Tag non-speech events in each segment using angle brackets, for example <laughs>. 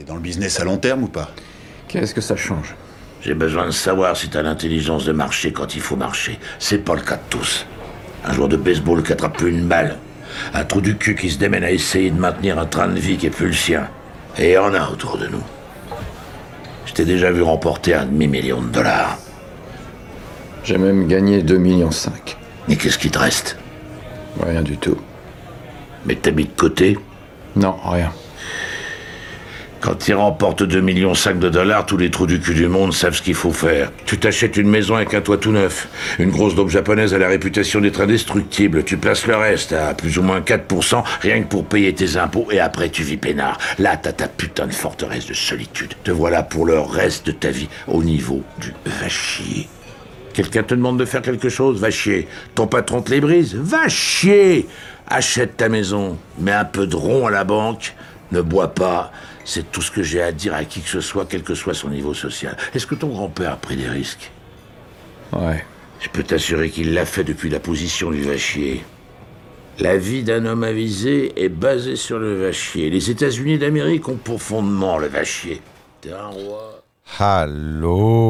T'es dans le business à long terme ou pas Qu'est-ce que ça change J'ai besoin de savoir si t'as l'intelligence de marcher quand il faut marcher. C'est pas le cas de tous. Un joueur de baseball qui attrape plus une balle. Un trou du cul qui se démène à essayer de maintenir un train de vie qui est plus le sien. Et il y en a autour de nous. Je t'ai déjà vu remporter un demi-million de dollars. J'ai même gagné 2,5 millions. Et qu'est-ce qui te reste? Rien du tout. Mais t'as mis de côté? Non, rien. Quand tu remportes 2,5 millions de dollars, tous les trous du cul du monde savent ce qu'il faut faire. Tu t'achètes une maison avec un toit tout neuf. Une grosse daube japonaise a la réputation d'être indestructible. Tu places le reste à plus ou moins 4%, rien que pour payer tes impôts, et après tu vis peinard. Là, t'as ta putain de forteresse de solitude. Te voilà pour le reste de ta vie au niveau du va chier. Quelqu'un te demande de faire quelque chose, va chier. Ton patron te les brise, va chier. Achète ta maison, mets un peu de rond à la banque, ne bois pas. C'est tout ce que j'ai à dire à qui que ce soit, quel que soit son niveau social. Est-ce que ton grand-père a pris des risques? Ouais. Je peux t'assurer qu'il l'a fait depuis la position du vachier. La vie d'un homme avisé est basée sur le vachier. Les États-Unis d'Amérique ont pour fondement le vachier. T'es un roi. Allô,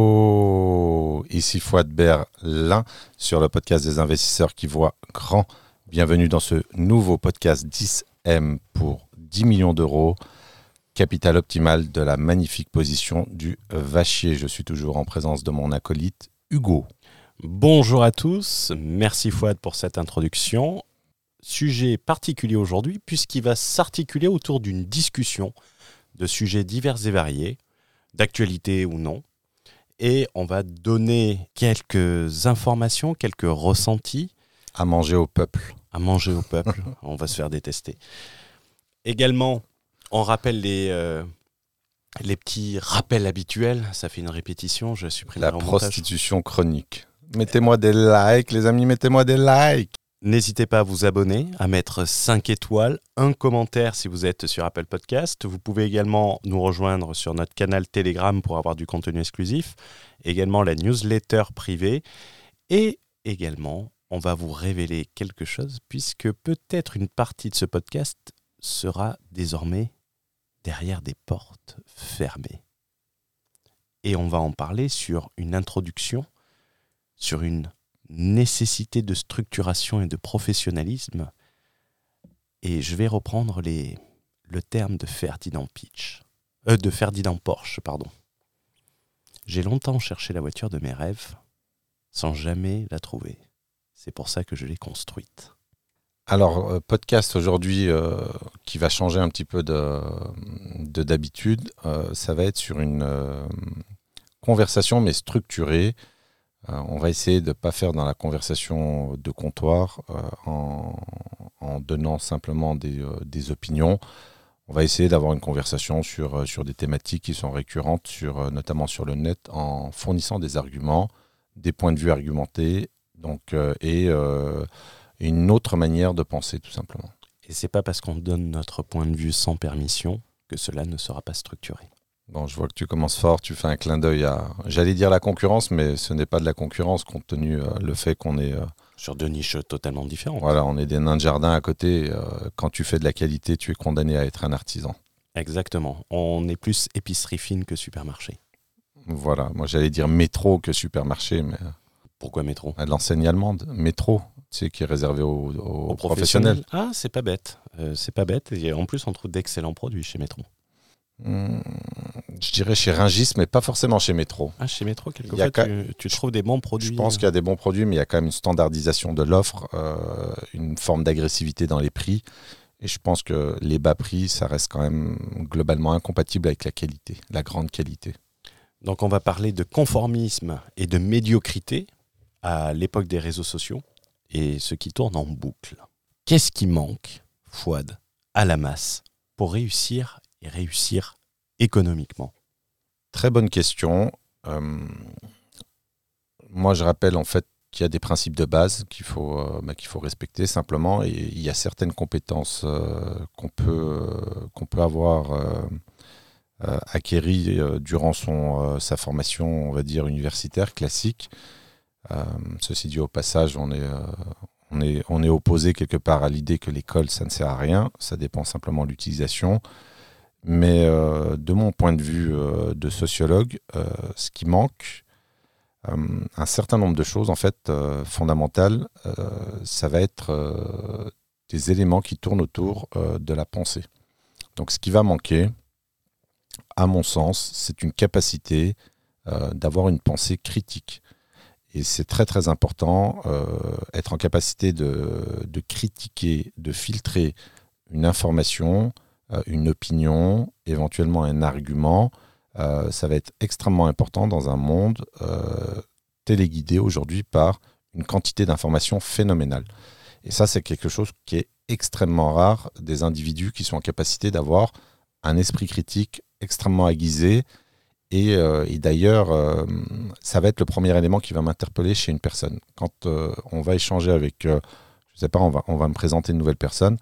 ici Fouad Berlin sur le podcast des investisseurs qui voient grand. Bienvenue dans ce nouveau podcast 10M pour 10 millions d'euros, capital optimal de la magnifique position du Vachier. Je suis toujours en présence de mon acolyte Hugo. Bonjour à tous, merci Fouad pour cette introduction. Sujet particulier aujourd'hui puisqu'il va s'articuler autour d'une discussion de sujets divers et variés, d'actualité ou non. Et on va donner quelques informations, quelques ressentis À manger au peuple. à manger au peuple. <laughs> on va se faire détester. Également, on rappelle les, euh, les petits rappels habituels. Ça fait une répétition, je supprime La prostitution chronique. Mettez-moi des likes, les amis, mettez-moi des likes. N'hésitez pas à vous abonner, à mettre 5 étoiles, un commentaire si vous êtes sur Apple Podcast. Vous pouvez également nous rejoindre sur notre canal Telegram pour avoir du contenu exclusif, également la newsletter privée et également on va vous révéler quelque chose puisque peut-être une partie de ce podcast sera désormais derrière des portes fermées. Et on va en parler sur une introduction, sur une nécessité de structuration et de professionnalisme. Et je vais reprendre le terme de Ferdinand Pitch, euh, de Ferdinand Porsche, pardon. J'ai longtemps cherché la voiture de mes rêves sans jamais la trouver. C'est pour ça que je l'ai construite. Alors, euh, podcast aujourd'hui euh, qui va changer un petit peu de de d'habitude, euh, ça va être sur une conversation mais structurée. On va essayer de ne pas faire dans la conversation de comptoir en, donnant simplement des, des opinions. On va essayer d'avoir une conversation sur, sur des thématiques qui sont récurrentes, sur, notamment sur le net, en fournissant des arguments, des points de vue argumentés, donc, et une autre manière de penser, tout simplement. Et c'est pas parce qu'on donne notre point de vue sans permission que cela ne sera pas structuré. Bon, je vois que tu commences fort, tu fais un clin d'œil à, j'allais dire la concurrence, mais ce n'est pas de la concurrence compte tenu euh, le fait qu'on est, euh, Sur deux niches totalement différentes. voilà, on est des nains de jardin à côté. euh, quand tu fais de la qualité, tu es condamné à être un artisan. Exactement. On est plus épicerie fine que supermarché. Voilà, moi j'allais dire métro que supermarché, mais Pourquoi métro? À l'enseigne allemande, métro, tu sais, qui est réservé aux, aux Aux professionnels. Ah, c'est pas bête. Euh, c'est pas bête. Et en plus, on trouve d'excellents produits chez Métro. Hmm, je dirais chez Ringis, mais pas forcément chez Métro. Ah, chez Métro, quelquefois, tu, tu trouves des bons produits. Je pense qu'il y a des bons produits, mais il y a quand même une standardisation de l'offre, euh, une forme d'agressivité dans les prix. Et je pense que les bas prix, ça reste quand même globalement incompatible avec la qualité, la grande qualité. Donc, on va parler de conformisme et de médiocrité à l'époque des réseaux sociaux et ce qui tourne en boucle. Qu'est-ce qui manque, Fouad, à la masse pour réussir et réussir économiquement? Très bonne question. Euh, moi, je rappelle en fait qu'il y a des principes de base qu'il faut, euh, bah, respecter simplement. Et il y a certaines compétences euh, qu'on peut, avoir acquéries durant sa formation, on va dire, universitaire classique. Euh, ceci dit, au passage, on est, euh, on est, opposé quelque part à l'idée que l'école, ça ne sert à rien. Ça dépend simplement de l'utilisation. Mais euh, de mon point de vue de sociologue, ce qui manque, un certain nombre de choses en fait fondamentales, ça va être des éléments qui tournent autour de la pensée. Donc ce qui va manquer, à mon sens, c'est une capacité d'avoir une pensée critique. Et c'est très très important, être en capacité de, de, critiquer, de filtrer une information, euh, une opinion, éventuellement un argument. Euh, ça va être extrêmement important dans un monde euh, téléguidé aujourd'hui par une quantité d'informations phénoménale. Et ça, c'est quelque chose qui est extrêmement rare des individus qui sont en capacité d'avoir un esprit critique extrêmement aiguisé. Et, d'ailleurs, ça va être le premier élément qui va m'interpeller chez une personne. Quand on va échanger avec, je ne sais pas, on va, on va me présenter une nouvelle personne,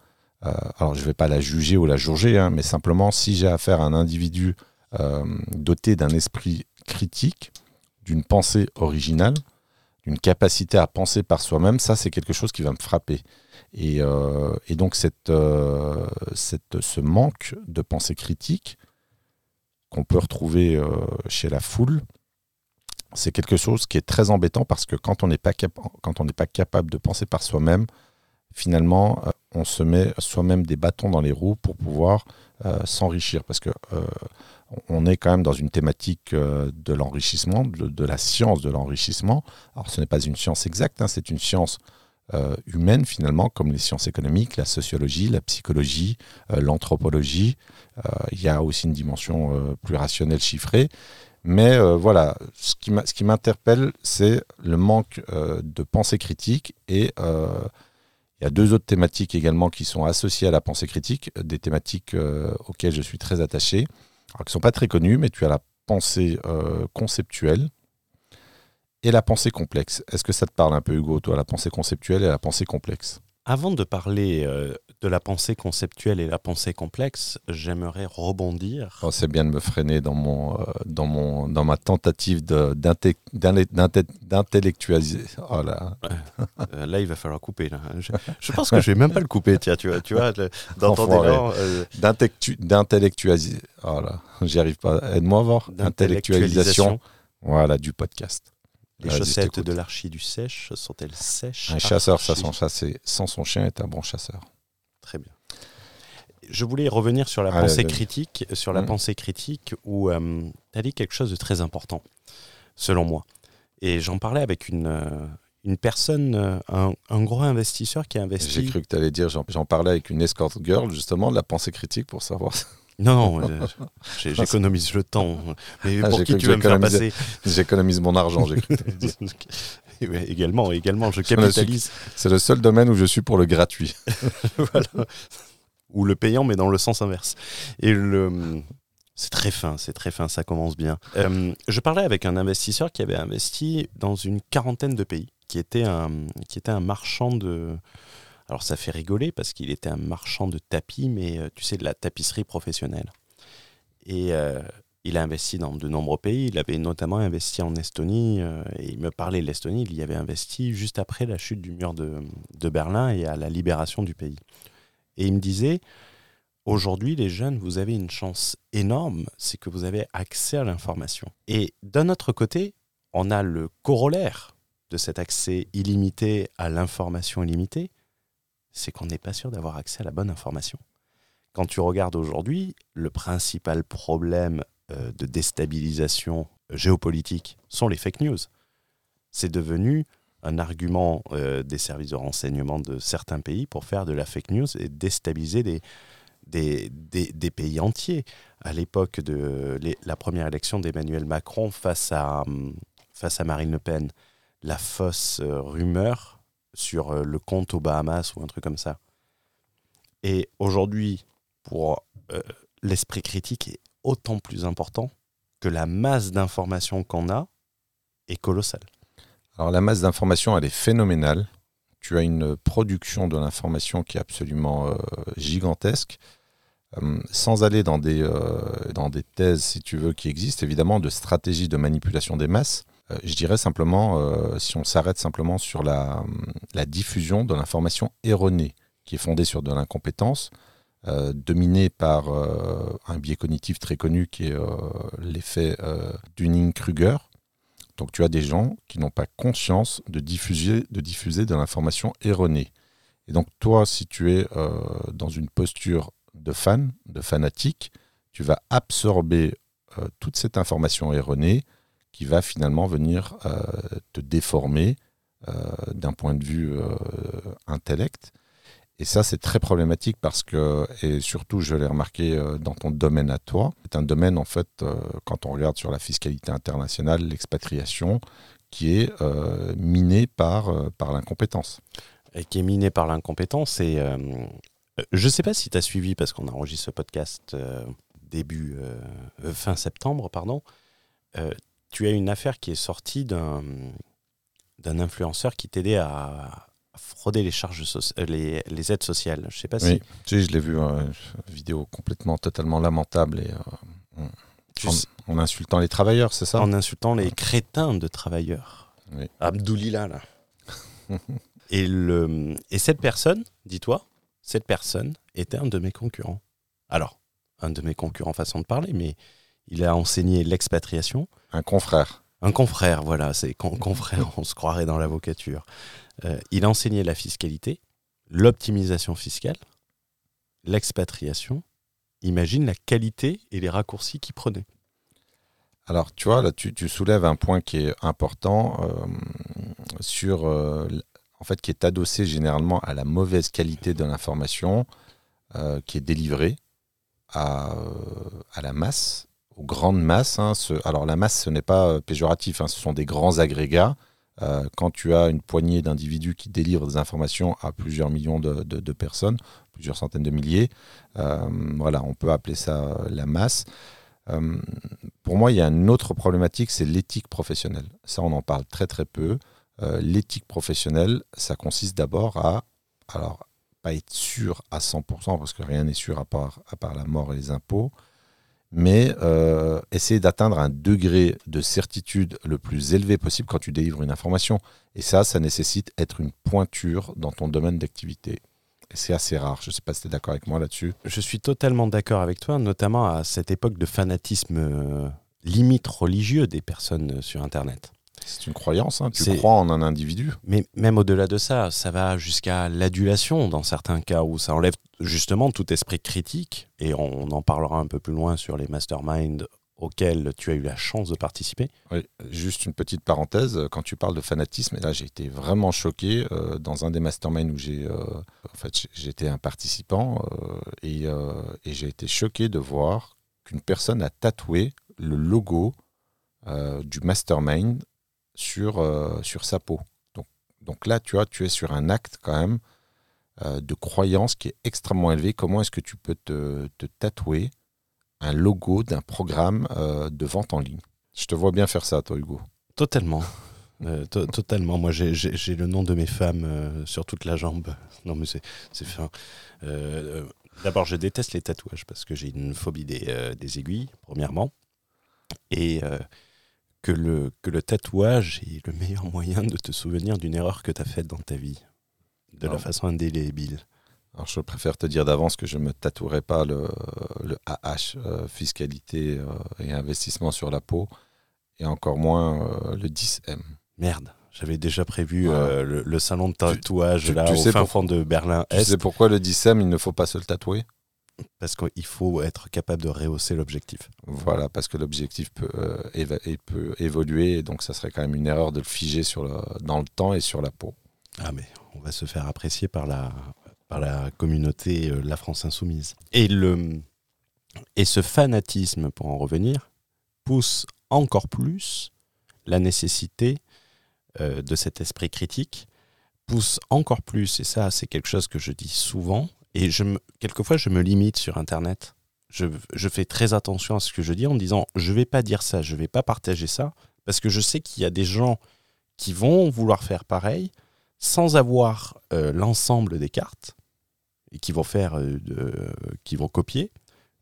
euh, alors je ne vais pas la juger ou la juger, hein, mais simplement si j'ai affaire à un individu euh, doté d'un esprit critique, d'une pensée originale, d'une capacité à penser par soi-même, ça c'est quelque chose qui va me frapper. Et, euh, donc cette, cette, ce manque de pensée critique qu'on peut retrouver chez la foule, c'est quelque chose qui est très embêtant parce que quand on n'est pas, capable de penser par soi-même, finalement, on se met soi-même des bâtons dans les roues pour pouvoir euh, s'enrichir. Parce que euh, on est quand même dans une thématique euh, de l'enrichissement, de, la science de l'enrichissement. Alors ce n'est pas une science exacte, hein, c'est une science humaine finalement, comme les sciences économiques, la sociologie, la psychologie, l'anthropologie. il y a aussi une dimension plus rationnelle chiffrée. Mais voilà, ce qui m'interpelle, c'est le manque de pensée critique et il y a deux autres thématiques également qui sont associées à la pensée critique, des thématiques euh, auxquelles je suis très attaché, qui ne sont pas très connues, mais tu as la pensée euh, conceptuelle et la pensée complexe. Est-ce que ça te parle un peu, Hugo, toi, la pensée conceptuelle et la pensée complexe? Avant de parler euh, de la pensée conceptuelle et la pensée complexe, j'aimerais rebondir. Oh, c'est bien de me freiner dans, mon, euh, dans, mon, dans ma tentative d'intellectualiser. Oh là. Euh, là, il va falloir couper. Là. Je, pense que je vais même pas le couper, tiens, tu vois, tu vois. Euh... D'intellectualiser. Oh là, j'y arrive pas. Aide-moi à voir. D'intellectualisation. Voilà, du podcast. Les chaussettes de l'archi du sèche sont-elles sèches? Un chasseur, ça, sans, chasser, sans son chien, est un bon chasseur. Très bien. Je voulais revenir sur la pensée critique, sur la mmh. pensée critique où euh, tu as dit quelque chose de très important, selon moi. Et j'en parlais avec une, euh, une personne, euh, un, gros investisseur qui a investi. J'ai cru que tu allais dire, j'en parlais avec une escort girl, justement, de la pensée critique pour savoir. <laughs> Non, non, <laughs> j'économise le temps. Mais ah, pour qui tu veux me faire passer J'économise mon argent, j'ai <laughs> également, également, je capitalise. C'est le seul domaine où je suis pour le gratuit. <laughs> Ou le payant, mais dans le sens inverse. Et le. C'est très fin, c'est très fin, ça commence bien. Euh, je parlais avec un investisseur qui avait investi dans une quarantaine de pays, qui était un, qui était un marchand de. Alors ça fait rigoler parce qu'il était un marchand de tapis, mais euh, tu sais, de la tapisserie professionnelle. Et euh, il a investi dans de nombreux pays. Il avait notamment investi en Estonie. Euh, et il me parlait de l'Estonie. Il y avait investi juste après la chute du mur de, Berlin et à la libération du pays. Et il me disait Aujourd'hui, les jeunes, vous avez une chance énorme, c'est que vous avez accès à l'information. Et d'un autre côté, on a le corollaire de cet accès illimité à l'information illimitée, c'est qu'on n'est pas sûr d'avoir accès à la bonne information. Quand tu regardes aujourd'hui, le principal problème euh, de déstabilisation géopolitique sont les fake news. C'est devenu un argument euh, des services de renseignement de certains pays pour faire de la fake news et déstabiliser des, pays entiers. À l'époque de la première élection d'Emmanuel Macron face à, face à Marine Le Pen, la fausse euh, rumeur sur le compte aux Bahamas ou un truc comme ça. Et aujourd'hui, pour l'esprit critique autant plus important que la masse d'informations qu'on a est colossale. Alors la masse d'informations, elle est phénoménale. Tu as une production de l'information qui est absolument euh, gigantesque. Euh, sans aller dans des, euh, dans des thèses, si tu veux, qui existent, évidemment, de stratégies de manipulation des masses, je dirais simplement, si on s'arrête simplement sur la, la diffusion de l'information erronée, qui est fondée sur de l'incompétence, euh, dominé par euh, un biais cognitif très connu qui est euh, l'effet euh, Dunning-Kruger. Donc tu as des gens qui n'ont pas conscience de diffuser de, diffuser de l'information erronée. Et donc toi, si tu es euh, dans une posture de fan, de fanatique, tu vas absorber euh, toute cette information erronée qui va finalement venir euh, te déformer euh, d'un point de vue euh, intellect. Et ça, c'est très problématique parce que, et surtout, je l'ai remarqué dans ton domaine à toi, c'est un domaine, en fait, quand on regarde sur la fiscalité internationale, l'expatriation, qui est euh, miné par, par l'incompétence. et qui est miné par l'incompétence. Et je ne sais pas si tu as suivi, parce qu'on enregistre ce podcast début, fin septembre, pardon. Tu as une affaire qui est sortie d'un d'un influenceur qui t'aidait à, frauder les charges euh, les, les aides sociales. Je sais pas si Oui, tu sais, je l'ai vu, euh, vidéo complètement, totalement lamentable, et euh, tu en, sais- en insultant les travailleurs, c'est ça? En insultant les crétins de travailleurs. Oui. Abdoulila, là. <laughs> et, le, et cette personne, dis-toi, cette personne était un de mes concurrents. Alors, un de mes concurrents, façon de parler, mais il a enseigné l'expatriation. Un confrère. Un confrère, voilà, c'est con- confrère, on se croirait dans l'avocature. Euh, il a enseigné la fiscalité, l'optimisation fiscale, l'expatriation. Imagine la qualité et les raccourcis qu'il prenait. Alors, tu vois, là, tu, tu soulèves un point qui est important euh, sur, euh, en fait, qui est adossé généralement à la mauvaise qualité de l'information qui est délivrée à, à la masse, aux grandes masses. hein. Alors, la masse, ce n'est pas euh, péjoratif, hein, ce sont des grands agrégats. Euh, quand tu as une poignée d'individus qui délivrent des informations à plusieurs millions de, personnes, plusieurs centaines de milliers, euh, voilà, on peut appeler ça la masse. Pour moi, il y a une autre problématique, c'est l'éthique professionnelle. Ça, on en parle très très peu. L'éthique professionnelle, ça consiste d'abord à, alors, pas être sûr à 100%, parce que rien n'est sûr à part, à part la mort et les impôts, mais euh, essayer d'atteindre un degré de certitude le plus élevé possible quand tu délivres une information. Et ça, ça nécessite être une pointure dans ton domaine d'activité. Et c'est assez rare. Je ne sais pas si tu es d'accord avec moi là-dessus. Je suis totalement d'accord avec toi, notamment à cette époque de fanatisme euh, limite religieux des personnes sur Internet. C'est une croyance, hein. tu C'est- crois en un individu. Mais même au-delà de ça, ça va jusqu'à l'adulation dans certains cas où ça enlève justement tout esprit critique. Et on en parlera un peu plus loin sur les masterminds auxquels tu as eu la chance de participer. Oui, juste une petite parenthèse, quand tu parles de fanatisme, et là j'ai été vraiment choqué euh, dans un des masterminds où j'ai euh, en fait j'étais un participant euh, et, euh, et j'ai été choqué de voir qu'une personne a tatoué le logo du mastermind sur, euh, sur sa peau. Donc, donc là, tu vois, tu es sur un acte quand même euh, de croyance qui est extrêmement élevé. Comment est-ce que tu peux te, tatouer un logo d'un programme euh, de vente en ligne? Je te vois bien faire ça, toi, Hugo. Totalement. <laughs> To- totalement. Moi, j'ai- le nom de mes femmes sur toute la jambe. Non, mais c'est fin. D'abord, je déteste les tatouages parce que j'ai une phobie des, des aiguilles, premièrement. Et que, le, que le tatouage est le meilleur <laughs> moyen de te souvenir d'une erreur que tu as faite dans ta vie. De la façon indélébile. Alors, je préfère te dire d'avance que je ne me tatouerai pas le, le AH, euh, fiscalité euh, et investissement sur la peau, et encore moins euh, le 10M. Merde. J'avais déjà prévu le, le salon de tatouage tu- là tu au fin pour- fond de Tu Berlin-Est sais pourquoi le 10M, il ne faut pas se le tatouer? Parce qu'il faut être capable de rehausser l'objectif. Voilà, parce que l'objectif peut, euh, éva- et peut évoluer, et donc ça serait quand même une erreur de le figer sur le, dans le temps et sur la peau. Ah mais on va se faire apprécier par la, par la communauté euh, La France Insoumise. Et, le, et ce fanatisme, pour en revenir, pousse encore plus la nécessité euh, de cet esprit critique, pousse encore plus, et ça c'est quelque chose que je dis souvent, et je quelquefois je me limite sur Internet. Je, je fais très attention à ce que je dis en me disant je vais pas dire ça, je vais pas partager ça, parce que je sais qu'il y a des gens qui vont vouloir faire pareil, sans avoir euh, l'ensemble des cartes et qui vont faire, euh, qui vont copier,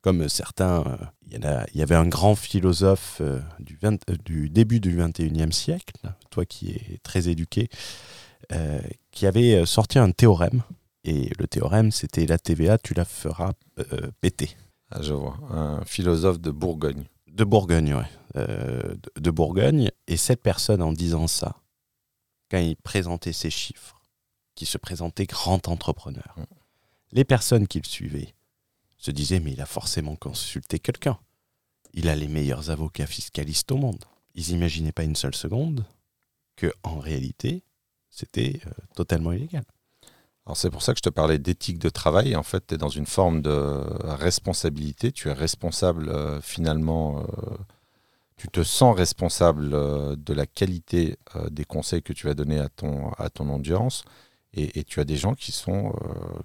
comme certains. euh, Il y, y avait un grand philosophe du, vingt- euh, du début du 21e siècle, toi qui es très éduqué, qui avait sorti un théorème Et le théorème, c'était la TVA, tu la feras euh, péter. Ah, je vois. Un philosophe de Bourgogne. De Bourgogne, ouais. Euh, de, de Bourgogne. Et cette personne, en disant ça, quand il présentait ses chiffres, qui se présentait grand entrepreneur, Mm. les personnes qui le suivaient se disaient Mais il a forcément consulté quelqu'un. Il a les meilleurs avocats fiscalistes au monde. Ils n'imaginaient pas une seule seconde que, en réalité, c'était euh, totalement illégal. Alors c'est pour ça que je te parlais d'éthique de travail. En fait, tu es dans une forme de responsabilité. Tu es responsable euh, finalement, euh, tu te sens responsable euh, de la qualité des conseils que tu vas donner à ton, à ton audience. Et, et tu as des gens qui sont,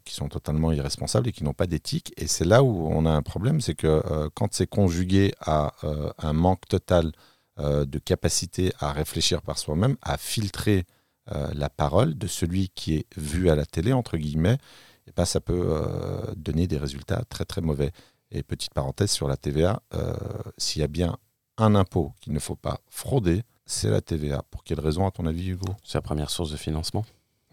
qui sont totalement irresponsables et qui n'ont pas d'éthique. Et c'est là où on a un problème, c'est que quand c'est conjugué à un manque total de capacité à réfléchir par soi-même, à filtrer euh, la parole de celui qui est vu à la télé, entre guillemets, eh ben, ça peut euh, donner des résultats très très mauvais. Et petite parenthèse sur la TVA, euh, s'il y a bien un impôt qu'il ne faut pas frauder, c'est la TVA. Pour quelle raison, à ton avis, Hugo? C'est la première source de financement.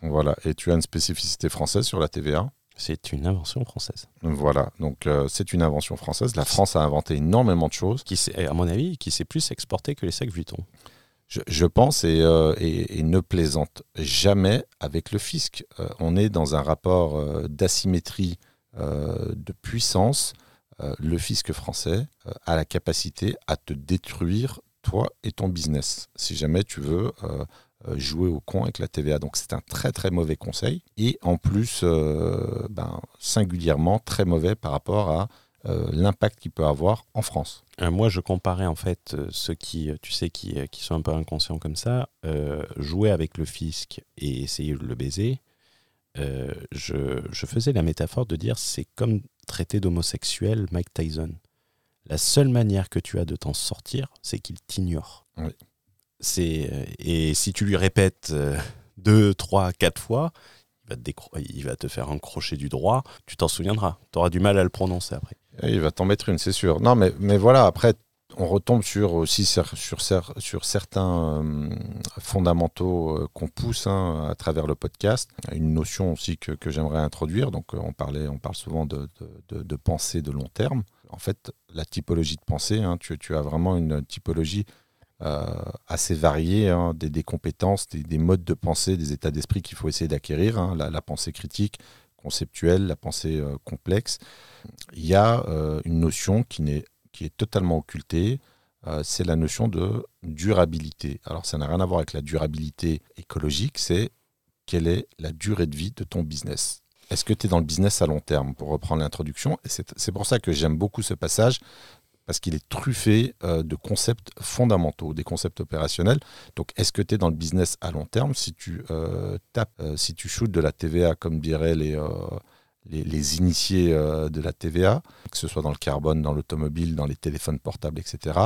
Voilà. Et tu as une spécificité française sur la TVA C'est une invention française. Voilà. Donc, euh, c'est une invention française. La France a inventé énormément de choses. Qui à mon avis, qui s'est plus exporté que les sacs Vuitton. Je, pense et, euh, et- ne plaisante jamais avec le fisc. Euh, on est dans un rapport euh, d'asymétrie de puissance. Le fisc français a la capacité à te détruire, toi et ton business, si jamais tu veux jouer au con avec la TVA. Donc c'est un très très mauvais conseil et en plus ben, singulièrement très mauvais par rapport à l'impact qu'il peut avoir en France. Euh, moi, je comparais en fait euh, ceux qui, euh, tu sais, qui, euh, qui sont un peu inconscients comme ça, euh, jouer avec le fisc et essayer de le baiser. euh, je, je faisais la métaphore de dire c'est comme traiter d'homosexuel Mike Tyson. La seule manière que tu as de t'en sortir, c'est qu'il t'ignore. Oui. C'est euh, et si tu lui répètes euh, deux, trois, quatre fois, il va, te il va te faire un crochet du droit. Tu t'en souviendras. Tu auras du mal à le prononcer après. Il va t'en mettre une, c'est sûr. Non, mais, mais voilà, après, on retombe sur aussi cer- sur, sur certains euh, fondamentaux euh, qu'on pousse hein, à travers le podcast. Une notion aussi que, que j'aimerais introduire. Donc, euh, on, parlait, on parle souvent de, de, de- pensée de long terme. En fait, la typologie de pensée, hein, tu, tu as vraiment une typologie euh, assez variée, hein, des, des compétences, des, des modes de pensée, des états d'esprit qu'il faut essayer d'acquérir. la pensée critique, conceptuelle, la pensée euh, complexe il y a euh, une notion qui, n'est- qui est totalement occultée, euh, c'est la notion de durabilité. Alors ça n'a rien à voir avec la durabilité écologique, c'est quelle est la durée de vie de ton business. Est-ce que tu es dans le business à long terme, pour reprendre l'introduction? C'est pour ça que j'aime beaucoup ce passage, parce qu'il est truffé euh, de concepts fondamentaux, des concepts opérationnels. Donc, est-ce que tu es dans le business à long terme Si tu euh, tapes, euh, si tu shootes de la TVA, comme diraient les, les, les initiés de la TVA, que ce soit dans le carbone, dans l'automobile, dans les téléphones portables, etc.,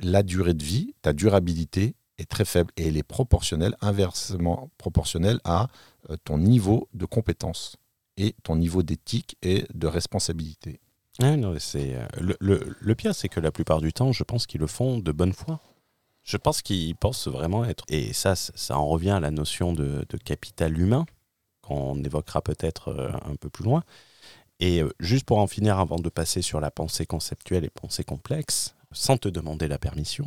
la durée de vie, ta durabilité est très faible et elle est proportionnelle, inversement proportionnelle à ton niveau de compétence et ton niveau d'éthique et de responsabilité. Ouais, non, c'est euh, le, le- pire, c'est que la plupart du temps, je pense qu'ils le font de bonne foi. Je pense qu'ils pensent vraiment être. Et ça, ça en revient à la notion de, de capital humain, qu'on évoquera peut-être euh, un peu plus loin. Et euh, juste pour en finir, avant de passer sur la pensée conceptuelle et pensée complexe, sans te demander la permission,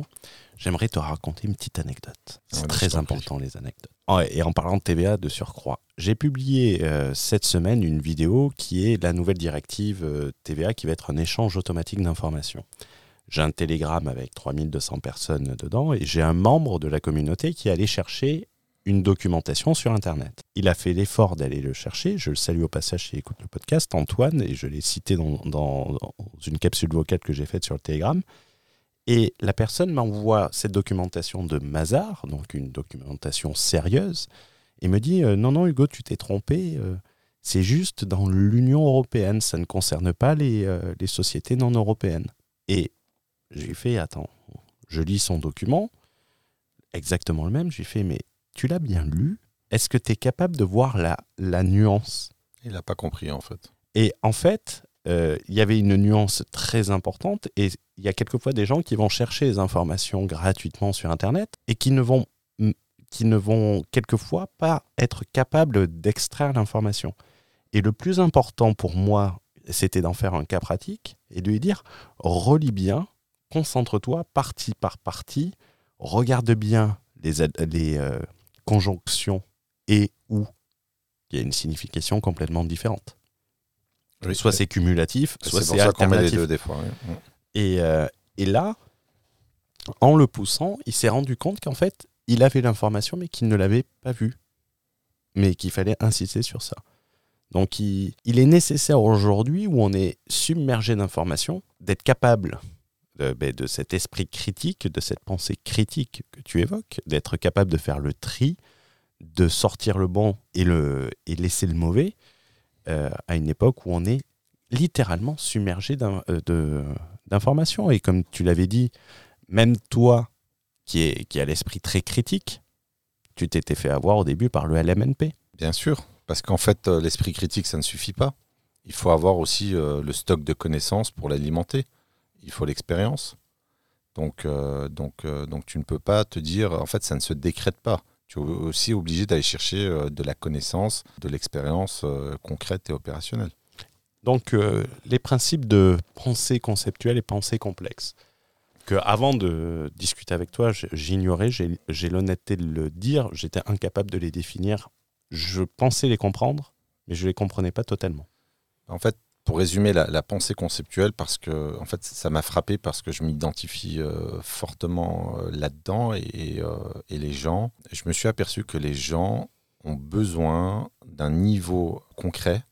j'aimerais te raconter une petite anecdote. C'est Ouais, je très important, les anecdotes. Oh, et en parlant de TVA de surcroît, j'ai publié euh, cette semaine une vidéo qui est la nouvelle directive euh, TVA qui va être un échange automatique d'informations. J'ai un télégramme avec 3200 personnes dedans et j'ai un membre de la communauté qui est allé chercher une documentation sur Internet. Il a fait l'effort d'aller le chercher. Je le salue au passage s'il écoute le podcast, Antoine, et je l'ai cité dans, dans- dans une capsule vocale que j'ai faite sur le Telegram. Et la personne m'envoie cette documentation de Mazar, donc une documentation sérieuse, et me dit euh, Non, non, Hugo, tu t'es trompé. euh, c'est juste dans l'Union européenne, ça ne concerne pas les, euh, les sociétés non européennes. Et j'ai fait Attends, je lis son document, exactement le même. J'ai fait Mais tu l'as bien lu Est-ce que tu es capable de voir la, la nuance? Il n'a pas compris en fait. et en fait, euh, il y avait une nuance très importante et il y a quelquefois des gens qui vont chercher les informations gratuitement sur Internet et qui ne vont, qui ne vont quelquefois pas être capables d'extraire l'information. Et le plus important pour moi, c'était d'en faire un cas pratique et de lui dire relis bien, concentre-toi partie par partie, regarde bien les, les euh, conjonctions et où il y a une signification complètement différente. Soit c'est cumulatif, soit c'est met les alternatif. deux des fois. oui. Mm. Et, euh, et là, en le poussant, il s'est rendu compte qu'en fait, il avait l'information, mais qu'il ne l'avait pas vue. Mais qu'il fallait insister sur ça. Donc, il, il est nécessaire aujourd'hui, où on est submergé d'informations, d'être capable de, ben, de cet esprit critique, de cette pensée critique que tu évoques, d'être capable de faire le tri, de sortir le bon et, le, et laisser le mauvais, euh, à une époque où on est littéralement submergé euh, d'informations. Et comme tu l'avais dit, même toi, qui, est, qui a l'esprit très critique, tu t'étais fait avoir au début par le LMNP. Bien sûr, parce qu'en fait, euh, l'esprit critique, ça ne suffit pas. Il faut avoir aussi le stock de connaissances pour l'alimenter. Il faut l'expérience. Donc, donc, donc, tu ne peux pas te dire, en fait, ça ne se décrète pas. Tu es aussi obligé d'aller chercher euh, de la connaissance, de l'expérience euh, concrète et opérationnelle. Donc, euh, les principes de pensée conceptuelle et pensée complexe, que avant de discuter avec toi, j'ignorais, j'ai l'honnêteté de le dire, j'étais incapable de les définir. Je pensais les comprendre, mais je les comprenais pas totalement. En fait, pour résumer la, pensée conceptuelle, parce que en fait, ça m'a frappé parce que je m'identifie euh, fortement euh, là-dedans et, euh, et les gens, je me suis aperçu que les gens ont besoin d'un niveau concret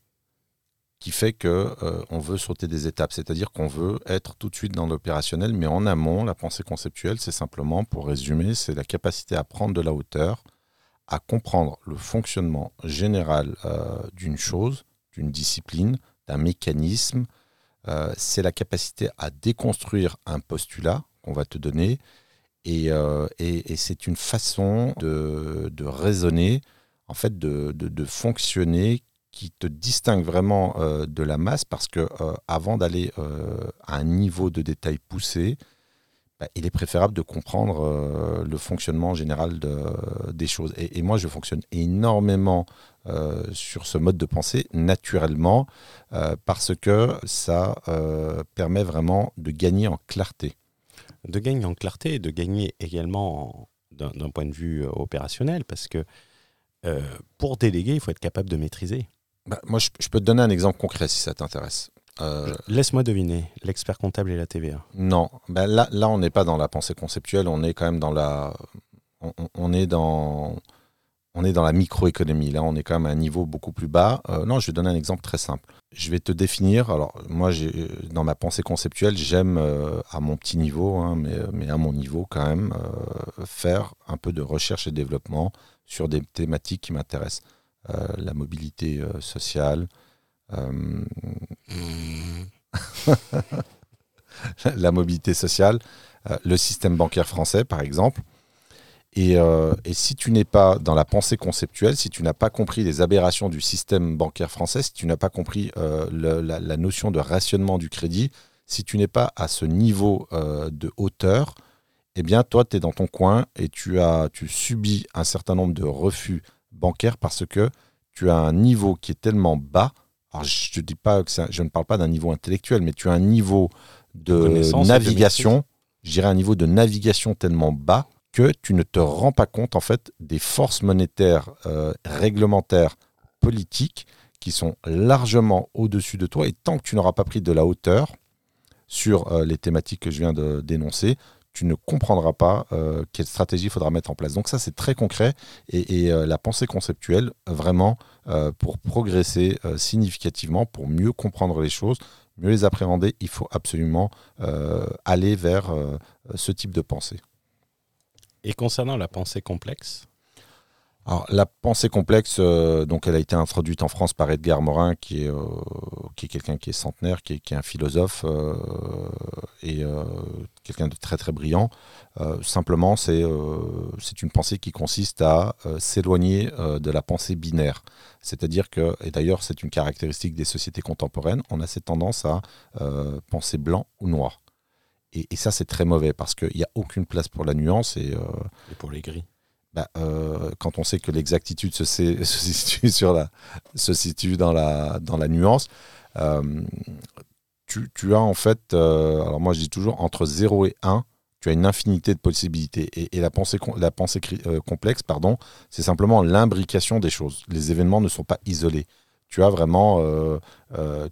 qui fait que on veut sauter des étapes, c'est-à-dire qu'on veut être tout de suite dans l'opérationnel, mais en amont, la pensée conceptuelle, c'est simplement, pour résumer, c'est la capacité à prendre de la hauteur, à comprendre le fonctionnement général d'une chose, d'une discipline, d'un mécanisme. Euh, c'est la capacité à déconstruire un postulat qu'on va te donner. Et, euh, et- c'est une façon de, de raisonner, en fait, de, de- fonctionner qui te distingue vraiment euh, de la masse parce que avant d'aller à un niveau de détail poussé, bah, il est préférable de comprendre le fonctionnement général de- des choses. Et moi, je fonctionne énormément euh, sur ce mode de pensée naturellement euh, parce que ça euh, permet vraiment de gagner en clarté. de gagner en clarté et de gagner également en- d'un point de vue opérationnel, parce que pour déléguer, il faut être capable de maîtriser. Bah, moi, je, je peux te donner un exemple concret si ça t'intéresse. Euh, Laisse-moi deviner, l'expert comptable et la TVA. non, Ben là, là, on n'est pas dans la pensée conceptuelle, on est quand même dans la, on est dans, on est dans la microéconomie. Là, on est quand même à un niveau beaucoup plus bas. Euh, non, je vais donner un exemple très simple. Je vais te définir. Alors, moi, j'ai, dans ma pensée conceptuelle, j'aime euh, à mon petit niveau, hein, mais, à mon niveau quand même, euh, faire un peu de recherche et développement sur des thématiques qui m'intéressent. Euh, la mobilité euh, sociale, euh, <laughs> la mobilité sociale, euh, le système bancaire français, par exemple. Et, euh, et si tu n'es pas dans la pensée conceptuelle, si tu n'as pas compris les aberrations du système bancaire français, si tu n'as pas compris euh, le- la, la notion de rationnement du crédit, si tu n'es pas à ce niveau euh, de hauteur, eh bien, toi, tu es dans ton coin et tu, as, tu subis un certain nombre de refus bancaires parce que tu as un niveau qui est tellement bas. Alors, je, te dis pas que un- je ne parle pas d'un niveau intellectuel, mais tu as un niveau de navigation, je dirais un niveau de navigation tellement bas que tu ne te rends pas compte en fait des forces monétaires, euh, réglementaires, politiques qui sont largement au-dessus de toi. Et tant que tu n'auras pas pris de la hauteur sur euh, les thématiques que je viens de dénoncer, tu ne comprendras pas euh, quelle stratégie il faudra mettre en place. Donc ça, c'est très concret. Et, la pensée conceptuelle, vraiment, pour progresser significativement, pour mieux comprendre les choses, mieux les appréhender, il faut absolument aller vers ce type de pensée. Et concernant la pensée complexe, Alors, la pensée complexe, euh, donc elle a été introduite en France par Edgar Morin, qui est, euh, quelqu'un qui est centenaire, qui est, un philosophe euh, et quelqu'un de très très brillant. Simplement, c'est c'est une pensée qui consiste à s'éloigner de la pensée binaire. C'est-à-dire que, et d'ailleurs c'est une caractéristique des sociétés contemporaines, on a cette tendance à penser blanc ou noir. Et, et ça, c'est très mauvais parce qu'il n'y a aucune place pour la nuance et euh, et pour les gris, bah, euh, quand on sait que l'exactitude se, <laughs> se, situe, sur la, se situe dans la, dans la nuance, euh, tu, tu, as en fait, euh, alors moi je dis toujours, entre 0 et 1, tu as une infinité de possibilités. Et, et la pensée, la pensée complexe, pardon, c'est simplement l'imbrication des choses. Les événements ne sont pas isolés. Tu as vraiment,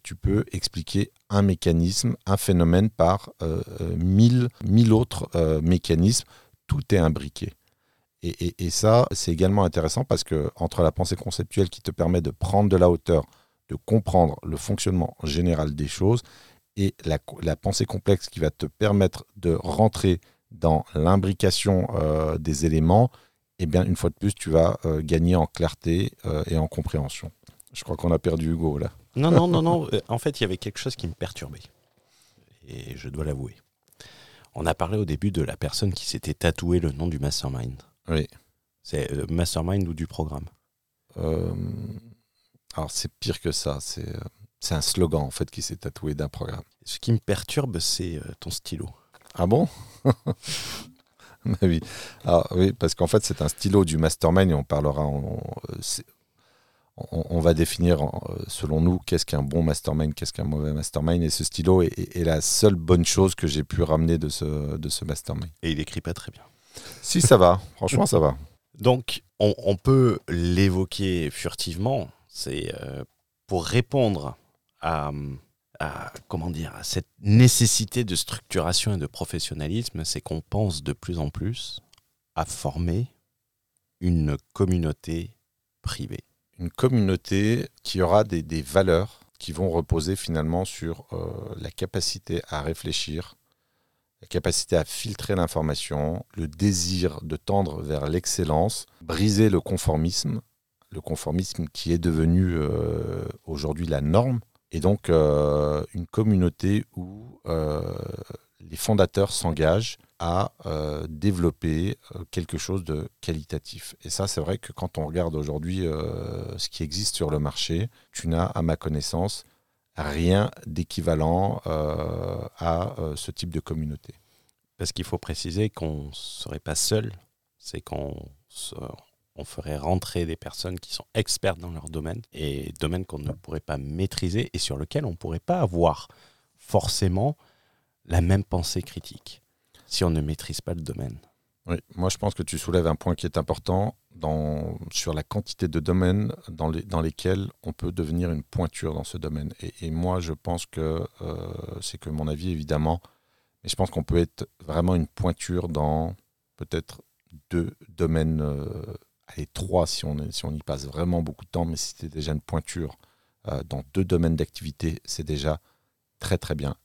tu peux expliquer un mécanisme, un phénomène par mille, mille autres mécanismes. Tout est imbriqué. Et, ça, c'est également intéressant parce que entre la pensée conceptuelle qui te permet de prendre de la hauteur, de comprendre le fonctionnement général des choses, et la, pensée complexe qui va te permettre de rentrer dans l'imbrication euh, des éléments, eh bien, une fois de plus, tu vas euh, gagner en clarté euh, et en compréhension. Je crois qu'on a perdu Hugo là. Non, non, non, non. En fait, il y avait quelque chose qui me perturbait. Et je dois l'avouer. On a parlé au début de la personne qui s'était tatoué le nom du mastermind. Oui. C'est euh, mastermind ou du programme? Euh, Alors c'est pire que ça. C'est euh, un slogan en fait qui s'est tatoué d'un programme. Ce qui me perturbe, c'est ton stylo. Ah bon? <laughs> Oui. Alors, oui, parce qu'en fait c'est un stylo du mastermind et on parlera. On, on, va définir selon nous qu'est-ce qu'un bon mastermind, qu'est-ce qu'un mauvais mastermind. Et ce stylo est, est, la seule bonne chose que j'ai pu ramener de ce, de ce mastermind. Et il écrit pas très bien. Si, ça va. <laughs> Franchement, ça va. Donc, on, peut l'évoquer furtivement. C'est euh, pour répondre à, comment dire, à cette nécessité de structuration et de professionnalisme, c'est qu'on pense de plus en plus à former une communauté privée. Une communauté qui aura des, valeurs qui vont reposer finalement sur euh, la capacité à réfléchir, la capacité à filtrer l'information, le désir de tendre vers l'excellence, briser le conformisme, le conformisme qui est devenu euh, aujourd'hui la norme, et donc euh, une communauté où les fondateurs s'engagent à développer quelque chose de qualitatif. Et ça, c'est vrai que quand on regarde aujourd'hui ce qui existe sur le marché, tu n'as, à ma connaissance, rien d'équivalent euh, à euh, ce type de communauté. Parce qu'il faut préciser qu'on ne serait pas seul, c'est qu'on on ferait rentrer des personnes qui sont expertes dans leur domaine et domaine qu'on ne pourrait pas maîtriser et sur lequel on ne pourrait pas avoir forcément la même pensée critique si on ne maîtrise pas le domaine. Oui, moi je pense que tu soulèves un point qui est important sur la quantité de domaines dans, les, dans lesquels on peut devenir une pointure dans ce domaine. Et, et moi je pense que, euh, c'est que mon avis évidemment, mais je pense qu'on peut être vraiment une pointure dans peut-être deux domaines, euh, allez trois si on, si on y passe vraiment beaucoup de temps, mais si c'est déjà une pointure euh, dans deux domaines d'activité, c'est déjà très très bien.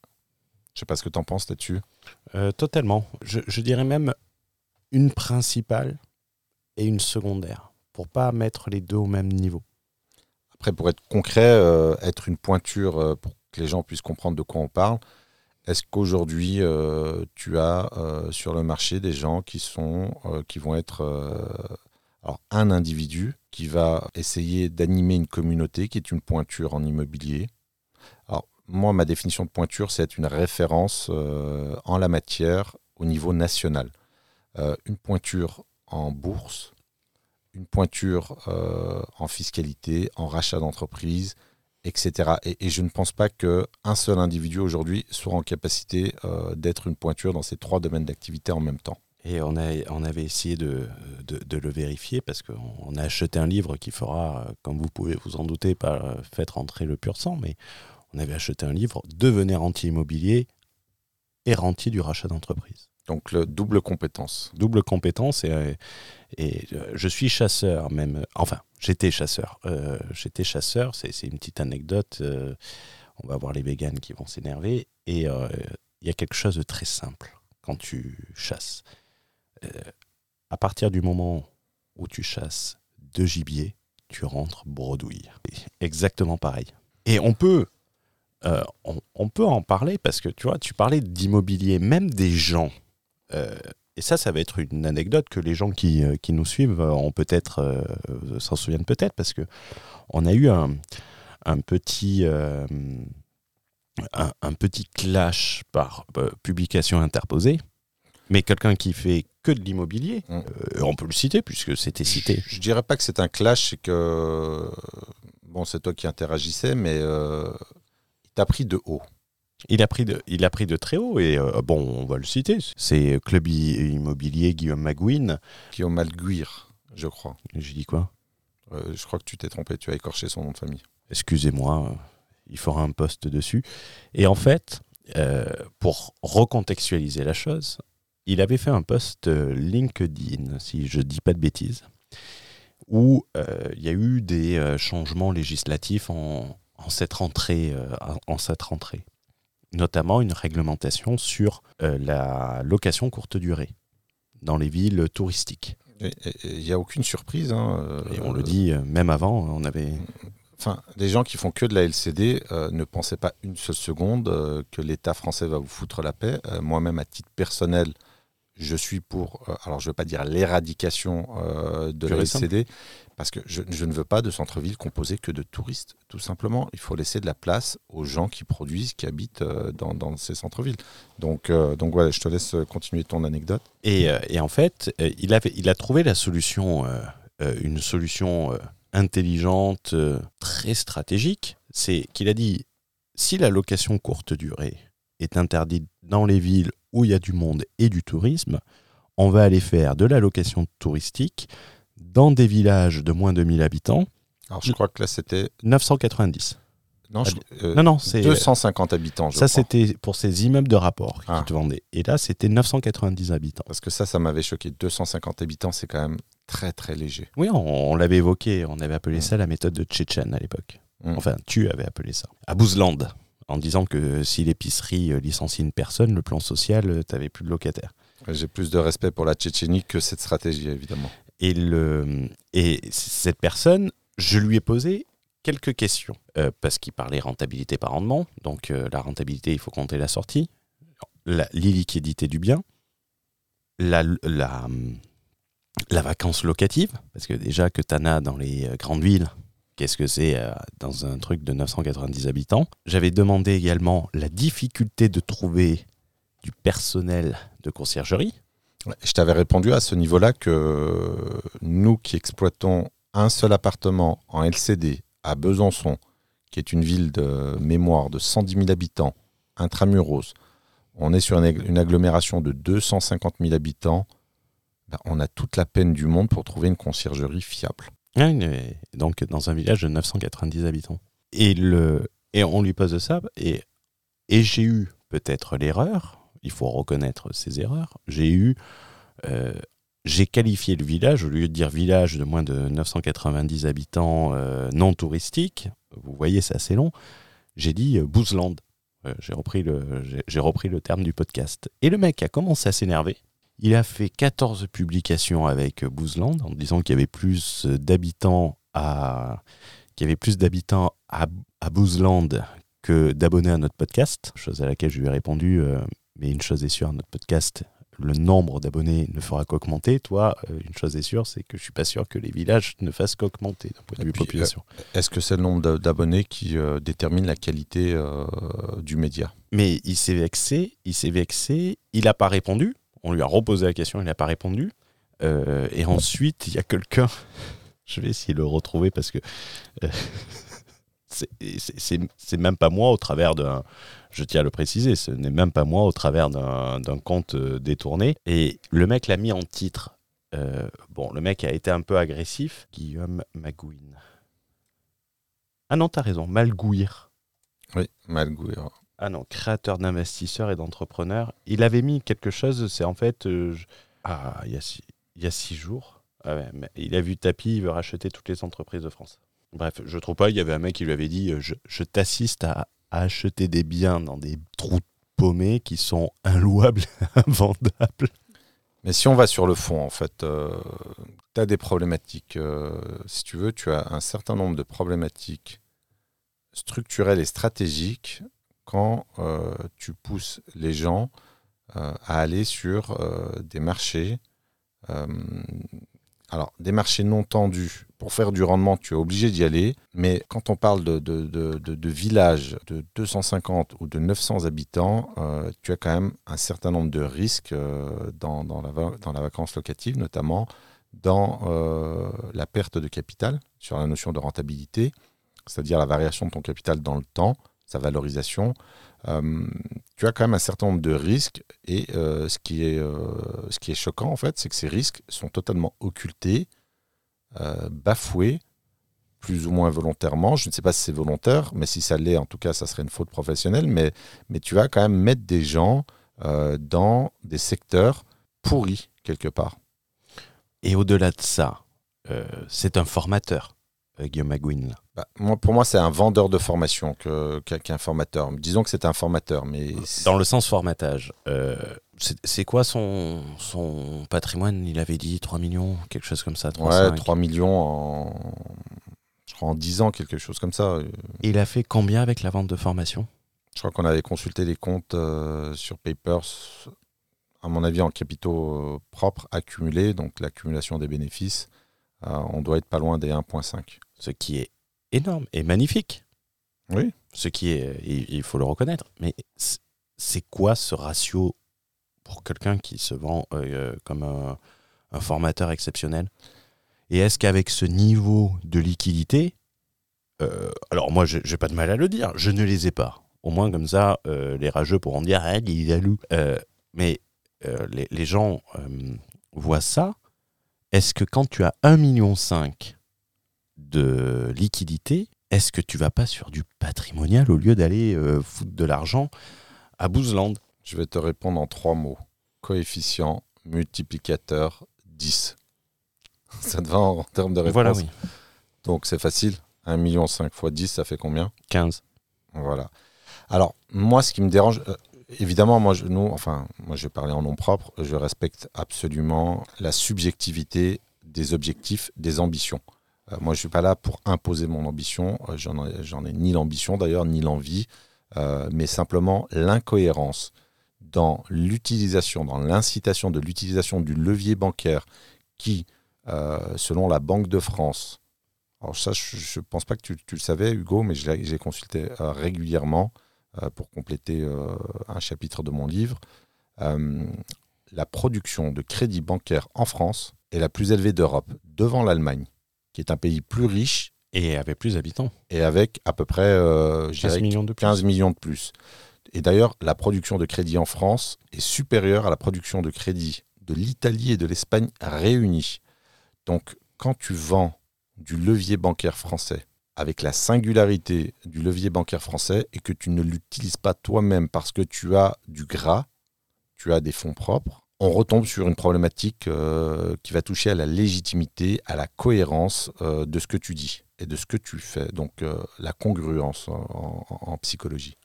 Je ne sais pas ce que tu en penses là-dessus. Totalement. Je, dirais même une principale et une secondaire, pour pas mettre les deux au même niveau. Après, pour être concret, euh, être une pointure euh, pour que les gens puissent comprendre de quoi on parle, est-ce qu'aujourd'hui euh, tu as sur le marché des gens qui sont qui vont être alors un individu qui va essayer d'animer une communauté qui est une pointure en immobilier. Moi ma définition de pointure c'est être une référence en la matière au niveau national. Euh, une pointure en bourse, une pointure euh, en fiscalité, en rachat d'entreprise, etc. Et, je ne pense pas qu'un seul individu aujourd'hui soit en capacité euh, d'être une pointure dans ces trois domaines d'activité en même temps. Et on, a, on avait essayé de, le vérifier parce qu'on a acheté un livre qui fera, comme vous pouvez vous en douter, pas fait rentrer le pur sang, mais on avait acheté un livre, Devenez rentier immobilier et rentier du rachat d'entreprise. Donc le double compétence. Double compétence et, et euh, je suis chasseur même. Enfin, j'étais chasseur. Euh, j'étais chasseur, c'est une petite anecdote. Euh, on va voir les véganes qui vont s'énerver. Et il y a quelque chose de très simple quand tu chasses. à partir du moment où tu chasses de gibier, tu rentres bredouille. Exactement pareil. Et on peut on, peut en parler parce que tu vois, tu parlais d'immobilier, même des gens euh, et ça, ça va être une anecdote que les gens qui, euh, qui nous suivent ont peut-être euh, s'en souviennent peut-être parce que on a eu un, un petit un, petit clash par publication interposée, mais quelqu'un qui fait que de l'immobilier. Mm. Euh, on peut le citer puisque c'était cité. Je, je dirais pas que c'est un clash, c'est que bon, c'est toi qui interagissais, mais euh, il t'a pris de haut. Il a pris de, il a pris de très haut et euh, bon, on va le citer. C'est Club I- Immobilier Guillaume Magouine. Guillaume Malguir, je crois. J'ai dit quoi? Euh, je crois que tu t'es trompé, tu as écorché son nom de famille. Excusez-moi, euh, il fera un post dessus. Et en fait, euh, pour recontextualiser la chose, il avait fait un post LinkedIn, si je dis pas de bêtises, où euh, il y a eu des changements législatifs en, en cette rentrée, euh, en cette rentrée, notamment une réglementation sur euh, la location courte durée dans les villes touristiques. Il n'y a aucune surprise. hein, euh, Et on le dit, même avant, on avait Enfin, les gens qui font que de la LCD ne pensaient pas une seule seconde que l'État français va vous foutre la paix. Moi-même, à titre personnel, je suis pour, euh, alors je ne veux pas dire l'éradication euh, de la. LCD, parce que je, je ne veux pas de centre-ville composé que de touristes, tout simplement. Il faut laisser de la place aux gens qui produisent, qui habitent euh, dans, dans ces centres-villes. Donc, donc voilà, je te laisse continuer ton anecdote. Et, et en fait, il, avait, il a trouvé la solution, une solution intelligente, très stratégique. C'est qu'il a dit si la location courte durée est interdite dans les villes où il y a du monde et du tourisme, on va aller faire de la location touristique dans des villages de moins de 1000 habitants, Alors, je crois que là, c'était. 990. Non, je- euh, Non, non, c'est 250 habitants. Je ça, c'était pour ces immeubles de rapport qui Ah. te vendaient. Et là, c'était 990 habitants. Parce que ça, ça m'avait choqué. 250 habitants, c'est quand même très très léger. Oui, on, on l'avait évoqué, on avait appelé Mm. ça la méthode de Tchétchène à l'époque. Mm. Enfin, tu avais appelé ça. À Bouzland, en disant que si l'épicerie euh, licencie une personne, le plan social, euh, t'avais plus de locataires. J'ai plus de respect pour la Tchétchénie que cette stratégie, évidemment. Et, le, et cette personne, je lui ai posé quelques questions, euh, parce qu'il parlait rentabilité par rendement. Donc euh, la rentabilité, il faut compter la sortie, l'illiquidité du bien, la, la, la vacance locative, parce que déjà que tu en as dans les grandes villes, qu'est-ce que c'est euh, dans un truc de 990 habitants. J'avais demandé également la difficulté de trouver du personnel de conciergerie. Je t'avais répondu à ce niveau-là que nous qui exploitons un seul appartement en LCD à Besançon, qui est une ville de mémoire de 110 000 habitants, intramuros, on est sur une, ag- une agglomération de 250 000 habitants, ben, on a toute la peine du monde pour trouver une conciergerie fiable. Une- donc dans un village de 990 habitants. Et, le, et on lui pose ça, et, et j'ai eu peut-être l'erreur, il faut reconnaître ses erreurs, j'ai eu, euh, j'ai qualifié le village, au lieu de dire village de moins de 990 habitants euh, non touristiques, vous voyez c'est assez long, j'ai dit euh. Euh, j'ai repris, j'ai repris le terme du podcast. Et le mec a commencé à s'énerver. Il a fait 14 publications avec euh, Bouzland en disant qu'il y avait plus euh, d'habitants à qu'il y avait plus d'habitants à, à Bouzland que d'abonnés à notre podcast. Chose à laquelle je lui ai répondu, euh, mais une chose est sûre, notre podcast, le nombre d'abonnés ne fera qu'augmenter. Toi, une chose est sûre, c'est que je suis pas sûr que les villages ne fassent qu'augmenter d'un point de vue population. Est-ce que c'est le nombre d'a- d'abonnés qui euh, détermine la qualité euh, du média? Mais il s'est vexé, il s'est vexé, il n'a pas répondu. On lui a reposé la question, il n'a pas répondu. Euh, et ensuite, il y a quelqu'un, <laughs> je vais essayer de le retrouver parce que euh, <laughs> c'est- même pas moi au travers d'un, je tiens à le préciser, ce n'est même pas moi au travers d'un compte euh, détourné. Et le mec l'a mis en titre. Bon, le mec a été un peu agressif. Guillaume Magouine. Ah non, t'as raison, Malgouir. Oui, Malgouir. Ah non, créateur d'investisseurs et d'entrepreneurs. Il avait mis quelque chose, c'est en fait. euh, Ah, il y, a six... jours. Ah il a vu Tapi, il veut racheter toutes les entreprises de France. Bref, je trouve pas, il y avait un mec qui lui avait dit euh, Je, t'assiste à, acheter des biens dans des trous paumés qui sont inlouables, <laughs> invendables. Mais si on va sur le fond, en fait, tu as des problématiques. euh, si tu veux, tu as un certain nombre de problématiques structurelles et stratégiques quand euh, tu pousses les gens euh, à aller sur euh, des marchés Alors, des marchés non tendus, pour faire du rendement, tu es obligé d'y aller. Mais quand on parle de, de, de, villages de 250 ou de 900 habitants, tu as quand même un certain nombre de risques dans, la, dans la vacance locative, notamment dans la perte de capital, sur la notion de rentabilité, c'est-à-dire la variation de ton capital dans le temps, sa valorisation. tu as quand même un certain nombre de risques et ce, qui est, ce qui est choquant en fait, c'est que ces risques sont totalement occultés euh, bafoué, plus ou moins volontairement. Je ne sais pas si c'est volontaire, mais si ça l'est, en tout cas, ça serait une faute professionnelle. Mais, mais tu vas quand même mettre des gens euh, dans des secteurs pourris, quelque part. Et au-delà de ça, euh, c'est un formateur, Guillaume McGuinn. Bah, moi, pour moi, c'est un vendeur de formation qu'un formateur. Disons que c'est un formateur. mais Dans le sens formatage, c'est quoi son, son patrimoine? Il avait dit 3 millions, quelque chose comme ça 3, Ouais, 3 millions en, je crois en 10 ans, quelque chose comme ça. Et il a fait combien avec la vente de formation? Je crois qu'on avait consulté les comptes euh, sur Papers, à mon avis en capitaux euh, propres accumulés, donc l'accumulation des bénéfices. Euh, on doit être pas loin des 1,5. Ce qui est énorme et magnifique. Oui. Ce qui est, il faut le reconnaître. Mais c'est quoi ce ratio pour quelqu'un qui se vend euh, comme un, formateur exceptionnel? Et est-ce qu'avec ce niveau de liquidité, euh, alors moi je n'ai pas de mal à le dire, je ne les ai pas. Au moins comme ça, euh, les rageux pourront dire ah, il est loup. mais les, les, gens voient ça. Est-ce que quand tu as 1,5 million de liquidité, est-ce que tu vas pas sur du patrimonial au lieu d'aller foutre de l'argent à Boozland? Je vais te répondre en trois mots. Coefficient multiplicateur 10. <laughs> ça te va en, termes de réponse? Voilà, oui. Donc c'est facile. 1,5 million fois 10, ça fait combien? 15. Voilà. Alors, moi, ce qui me dérange, euh, évidemment, moi, je, nous, enfin, moi, je vais parler en nom propre, je respecte absolument la subjectivité des objectifs, des ambitions. Euh, moi, je ne suis pas là pour imposer mon ambition, euh, j'en ai, ai, ni l'ambition d'ailleurs, ni l'envie, mais simplement l'incohérence dans l'utilisation, dans l'incitation de l'utilisation du levier bancaire qui, euh, selon la Banque de France, alors ça, je ne pense pas que tu, le savais, Hugo, mais je l'ai consulté euh, régulièrement euh, pour compléter un chapitre de mon livre. la production de crédit bancaire en France est la plus élevée d'Europe, devant l'Allemagne, qui est un pays plus riche. Et avec plus d'habitants. Et avec à peu près 15, millions de 15 millions de plus. Et d'ailleurs, la production de crédit en France est supérieure à la production de crédit de l'Italie et de l'Espagne réunies. Donc, quand tu vends du levier bancaire français avec la singularité du levier bancaire français et que tu ne l'utilises pas toi-même parce que tu as du gras, tu as des fonds propres, on retombe sur une problématique euh, qui va toucher à la légitimité, à la cohérence euh, de ce que tu dis et de ce que tu fais. Donc euh, la congruence en psychologie.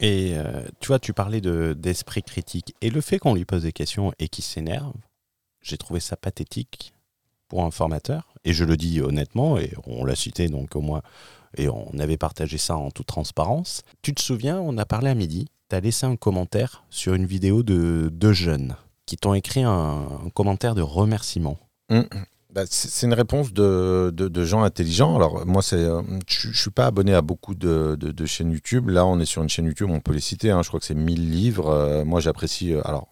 Et tu vois, tu parlais d'esprit critique. Et le fait qu'on lui pose des questions et qu'il s'énerve, j'ai trouvé ça pathétique pour un formateur. Et je le dis honnêtement, et on l'a cité donc au moins, et on avait partagé ça en toute transparence. Tu te souviens, on a parlé à midi, tu as laissé un commentaire sur une vidéo de deux jeunes qui t'ont écrit un, commentaire de remerciement. Mmh. Bah, c'est une réponse de, de, gens intelligents. Alors, moi, euh, je ne suis pas abonné à beaucoup de, de, chaînes YouTube. Là, on est sur une chaîne YouTube, on peut les citer. Hein. je crois que c'est 1000 livres. Euh, moi, j'apprécie. Euh, alors,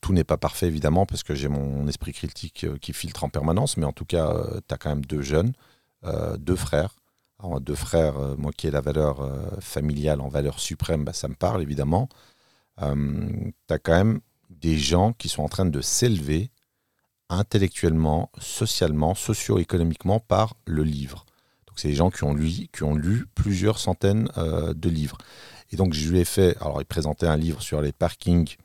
tout n'est pas parfait, évidemment, parce que j'ai mon esprit critique qui filtre en permanence. Mais en tout cas, tu as quand même deux jeunes, deux frères. deux frères, moi qui ai la valeur familiale en valeur suprême, bah, ça me parle, évidemment. tu as quand même des gens qui sont en train de s'élever intellectuellement, socialement, socio-économiquement par le livre. Donc c'est des gens qui ont lu, qui ont lu plusieurs centaines euh, de livres. Et donc je lui ai fait, alors il présentait un livre sur les parkings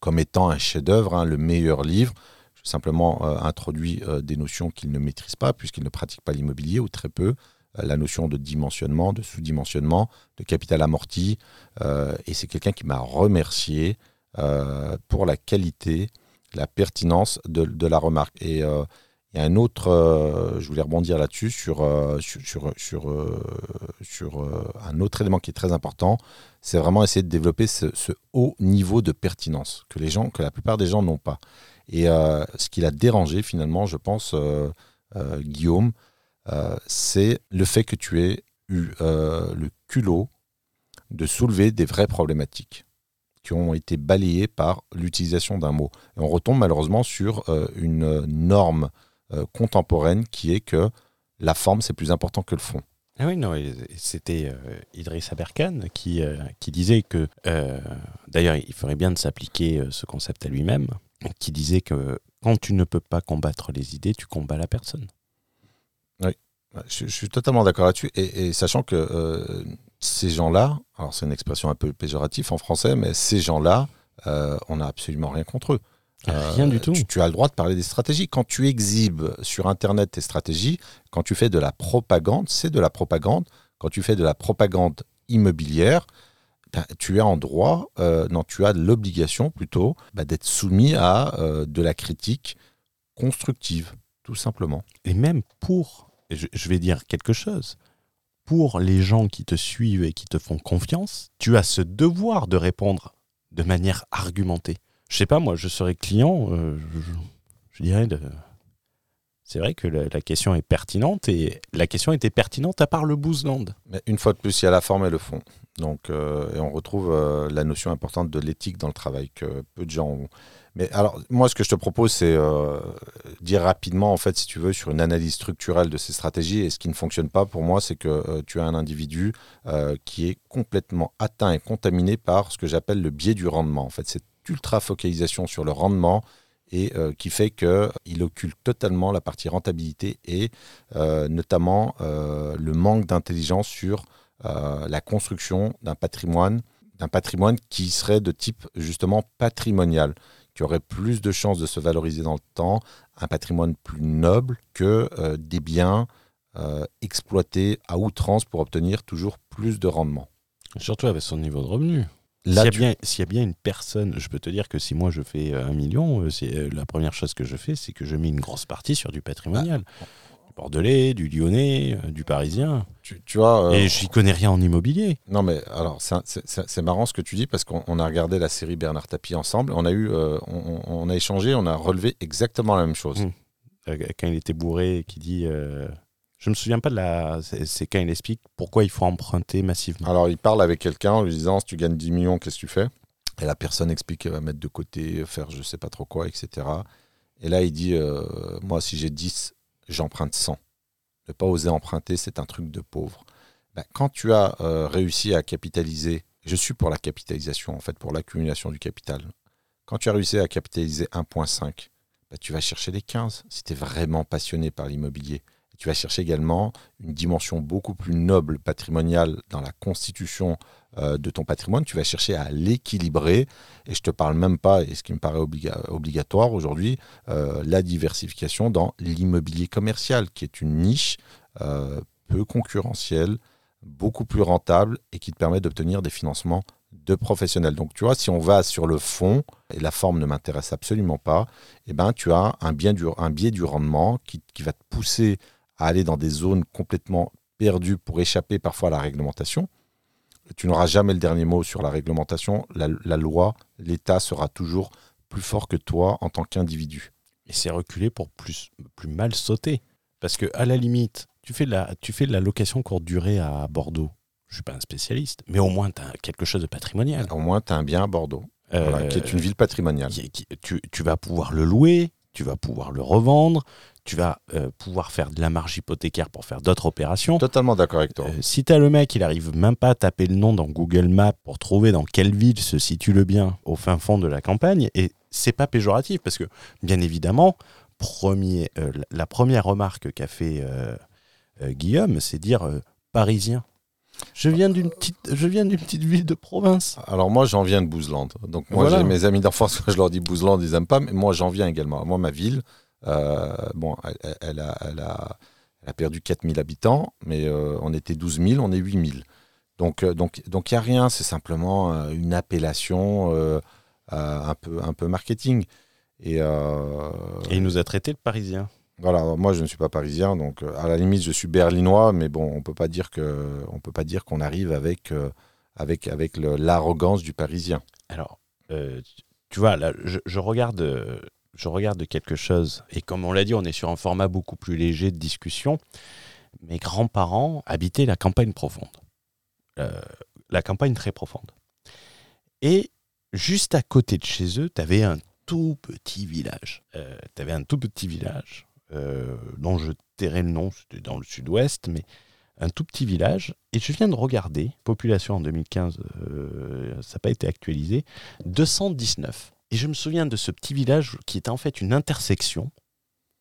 comme étant un chef-d'œuvre, hein, le meilleur livre. J'ai simplement euh, introduit euh, des notions qu'il ne maîtrise pas puisqu'il ne pratique pas l'immobilier ou très peu. la notion de dimensionnement, de sous-dimensionnement, de capital amorti. et c'est quelqu'un qui m'a remercié pour la qualité la pertinence de, la remarque. Et euh, il y a un autre, euh, je voulais rebondir là-dessus, sur, euh, sur, un autre élément qui est très important, c'est vraiment essayer de développer ce, haut niveau de pertinence que, les gens, que la plupart des gens n'ont pas. Et euh, ce qui l'a dérangé finalement, je pense, euh, euh, Guillaume, euh, c'est le fait que tu aies eu euh, le culot de soulever des vraies problématiques qui ont été balayées par l'utilisation d'un mot. Et on retombe malheureusement sur euh, une norme euh, contemporaine qui est que la forme, c'est plus important que le fond. Ah oui, non, c'était euh, Idriss Aberkan qui, euh, qui disait que, d'ailleurs, il ferait bien de s'appliquer ce concept à lui-même, qui disait que quand tu ne peux pas combattre les idées, tu combats la personne. Ouais, Je, je suis totalement d'accord là-dessus. Et, et sachant que ces gens-là, alors c'est une expression un peu péjorative en français, mais ces gens-là, euh, on n'a absolument rien contre eux. Euh, Rien du tout. Tu, tu as le droit de parler des stratégies. Quand tu exhibes sur Internet tes stratégies, quand tu fais de la propagande, c'est de la propagande. Quand tu fais de la propagande immobilière, ben, tu es en droit, euh, non, tu as l'obligation plutôt ben, d'être soumis à euh, de la critique constructive, tout simplement. Et même pour, je vais dire quelque chose, pour les gens qui te suivent et qui te font confiance, tu as ce devoir de répondre de manière argumentée. Je sais pas, moi, je serais client, euh, je, dirais. C'est vrai que la, question est pertinente et la question était pertinente à part le Boozland. Mais une fois de plus, il y a la forme et le fond. Donc, euh, et on retrouve euh, la notion importante de l'éthique dans le travail que peu de gens ont. Mais alors, moi, ce que je te propose, c'est euh, dire rapidement, en fait, si tu veux, sur une analyse structurelle de ces stratégies. Et ce qui ne fonctionne pas pour moi, c'est que euh, tu as un individu euh, qui est complètement atteint et contaminé par ce que j'appelle le biais du rendement. En fait, cette ultra focalisation sur le rendement et qui fait qu'il occulte totalement la partie rentabilité et notamment le manque d'intelligence sur la construction d'un patrimoine, d'un patrimoine qui serait de type justement patrimonial, qui aurait plus de chances de se valoriser dans le temps, un patrimoine plus noble que euh, des biens euh, exploités à outrance pour obtenir toujours plus de rendement. Surtout avec son niveau de revenu. S'il y, a tu- bien- s'il y a bien une personne, je peux te dire que si moi je fais euh, un million, c'est, la première chose que je fais, c'est que je mets une grosse partie sur du patrimonial. Du bordelais, du lyonnais, euh, du parisien. tu, tu vois, euh, Et j'y connais rien en immobilier. Non, mais alors, c'est- marrant ce que tu dis parce qu'on on a regardé la série Bernard Tapie ensemble. On a, eu, euh, on, a échangé, on a relevé exactement la même chose. Mm. Euh, Quand il était bourré, et qui dit. euh, je me souviens pas de la. C'est, c'est quand il explique pourquoi il faut emprunter massivement. Alors, il parle avec quelqu'un en lui disant si tu gagnes 10 millions, qu'est-ce que tu fais? Et la personne explique qu'elle va mettre de côté, faire je sais pas trop quoi, etc. Et là, il dit euh, moi, si j'ai 10, j'emprunte 100. Ne pas oser emprunter, c'est un truc de pauvre. Ben, quand tu as euh, réussi à capitaliser, je suis pour la capitalisation, en fait, pour l'accumulation du capital. Quand tu as réussi à capitaliser 1,5, ben, tu vas chercher les 15 si tu es vraiment passionné par l'immobilier. Tu vas chercher également une dimension beaucoup plus noble patrimoniale dans la constitution euh, de ton patrimoine. Tu vas chercher à l'équilibrer. Et je te parle même pas, et ce qui me paraît obliga- obligatoire aujourd'hui, euh, la diversification dans l'immobilier commercial, qui est une niche euh, peu concurrentielle, beaucoup plus rentable et qui te permet d'obtenir des financements de professionnels. Donc tu vois, si on va sur le fond, et la forme ne m'intéresse absolument pas, eh ben, tu as un, bien du, un biais du rendement qui, qui va te pousser à aller dans des zones complètement perdues pour échapper parfois à la réglementation. Tu n'auras jamais le dernier mot sur la réglementation. La, la loi, l'État sera toujours plus fort que toi en tant qu'individu. Et c'est reculé pour plus, plus mal sauter. Parce que, à la limite, tu fais de la, tu fais de la location courte durée à Bordeaux. Je suis pas un spécialiste, mais au moins, tu as quelque chose de patrimonial. Au moins, tu as un bien à Bordeaux, voilà, Euh, qui est une ville patrimoniale. qui- qui- tu, tu vas pouvoir le louer, tu vas pouvoir le revendre, tu vas euh, pouvoir faire de la marge hypothécaire pour faire d'autres opérations. Totalement d'accord avec toi. Euh, si tu as le mec, il arrive même pas à taper le nom dans Google Maps pour trouver dans quelle ville se situe le bien au fin fond de la campagne, et c'est pas péjoratif parce que, bien évidemment, premier, euh, la- première remarque qu'a fait Guillaume, c'est dire parisien. Je viens d'une petite, je viens d'une petite ville de province. Alors moi, j'en viens de Bouzland. Donc moi, Voilà. j'ai mes amis d'enfance, quand <laughs> je leur dis Bouzland, ils n'aiment pas, mais moi, j'en viens également. Moi, ma ville, bon, elle, a, elle, a, elle a perdu 4000 habitants, mais euh, on était 12 000, on est 8 000. Donc il donc, donc, n'y a rien, c'est simplement euh, une appellation euh, euh, un, peu, un peu marketing. Et, euh, Et il nous a traité de parisien. voilà, moi je ne suis pas parisien, donc euh, à la limite je suis berlinois, mais bon, on peut pas dire que, on peut pas dire qu'on arrive avec, euh, avec, avec l'arrogance du parisien. Alors, euh, tu- vois, là, je, je regarde, euh, je regarde quelque chose, et comme on l'a dit, on est sur un format beaucoup plus léger de discussion. Mes grands-parents habitaient la campagne profonde. Euh, la campagne très profonde. Et juste à côté de chez eux, tu avais un tout petit village. Euh, tu avais un tout petit village euh, dont je tairai le nom, c'était dans le sud-ouest, mais un tout petit village. Et je viens de regarder, population en 2015, euh, ça n'a pas été actualisé, 219. Et je me souviens de ce petit village qui était en fait une intersection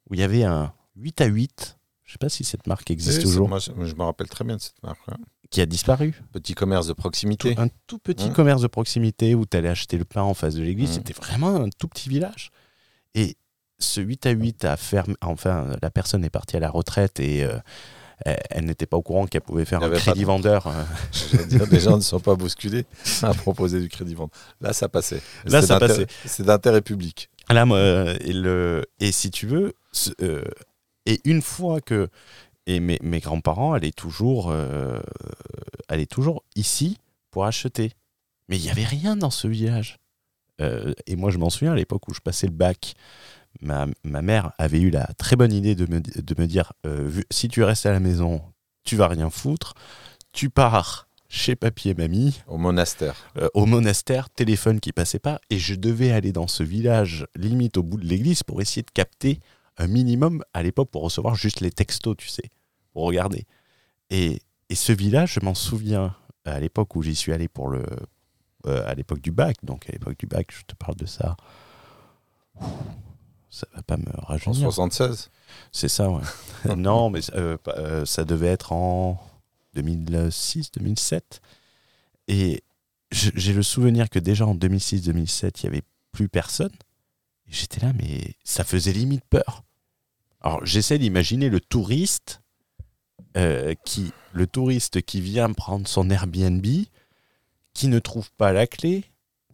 où il y avait un 8 à 8. Je ne sais pas si cette marque existe Oui, toujours. moi, je, me rappelle très bien de cette marque. hein. Qui a disparu. Petit commerce de proximité. Tout- un tout petit Mmh. commerce de proximité où tu allais acheter le pain en face de l'église. Mmh. C'était vraiment un tout petit village. Et ce 8 à 8 a fermé. Enfin, la personne est partie à la retraite et euh, elle, elle n'était pas au courant qu'elle pouvait faire un crédit de- vendeur. <laughs> euh. J'allais dire, les gens ne sont pas bousculés à proposer du crédit vente. Là, ça passait. Là, C'est ça d'intérêt- passait. C'est d'intérêt public. Là, moi, euh, et, le, et si tu veux, euh, et une fois que. Et mes, mes grands-parents allaient toujours, euh, allaient toujours ici pour acheter. Mais il n'y avait rien dans ce village. Euh, et moi, je m'en souviens à l'époque où je passais le bac. Ma, ma mère avait eu la très bonne idée de me, de me dire euh, si tu restes à la maison, tu vas rien foutre. Tu pars chez papy et mamie Au monastère. euh, au monastère, téléphone qui passait pas, et je devais aller dans ce village, limite au bout de l'église, pour essayer de capter un minimum à l'époque pour recevoir juste les textos, tu sais, pour regarder. Et, et ce village, je m'en souviens à l'époque où j'y suis allé pour le, euh, à l'époque du bac, donc à l'époque du bac, je te parle de ça. Ça va pas me En rajeunir. 76. C'est ça, ouais. <laughs> non, mais euh, euh, ça devait être en 2006, 2007. Et j'ai le souvenir que déjà en 2006-2007, il n'y avait plus personne. J'étais là, mais ça faisait limite peur. Alors j'essaie d'imaginer le touriste euh, qui, le touriste qui vient prendre son Airbnb, qui ne trouve pas la clé,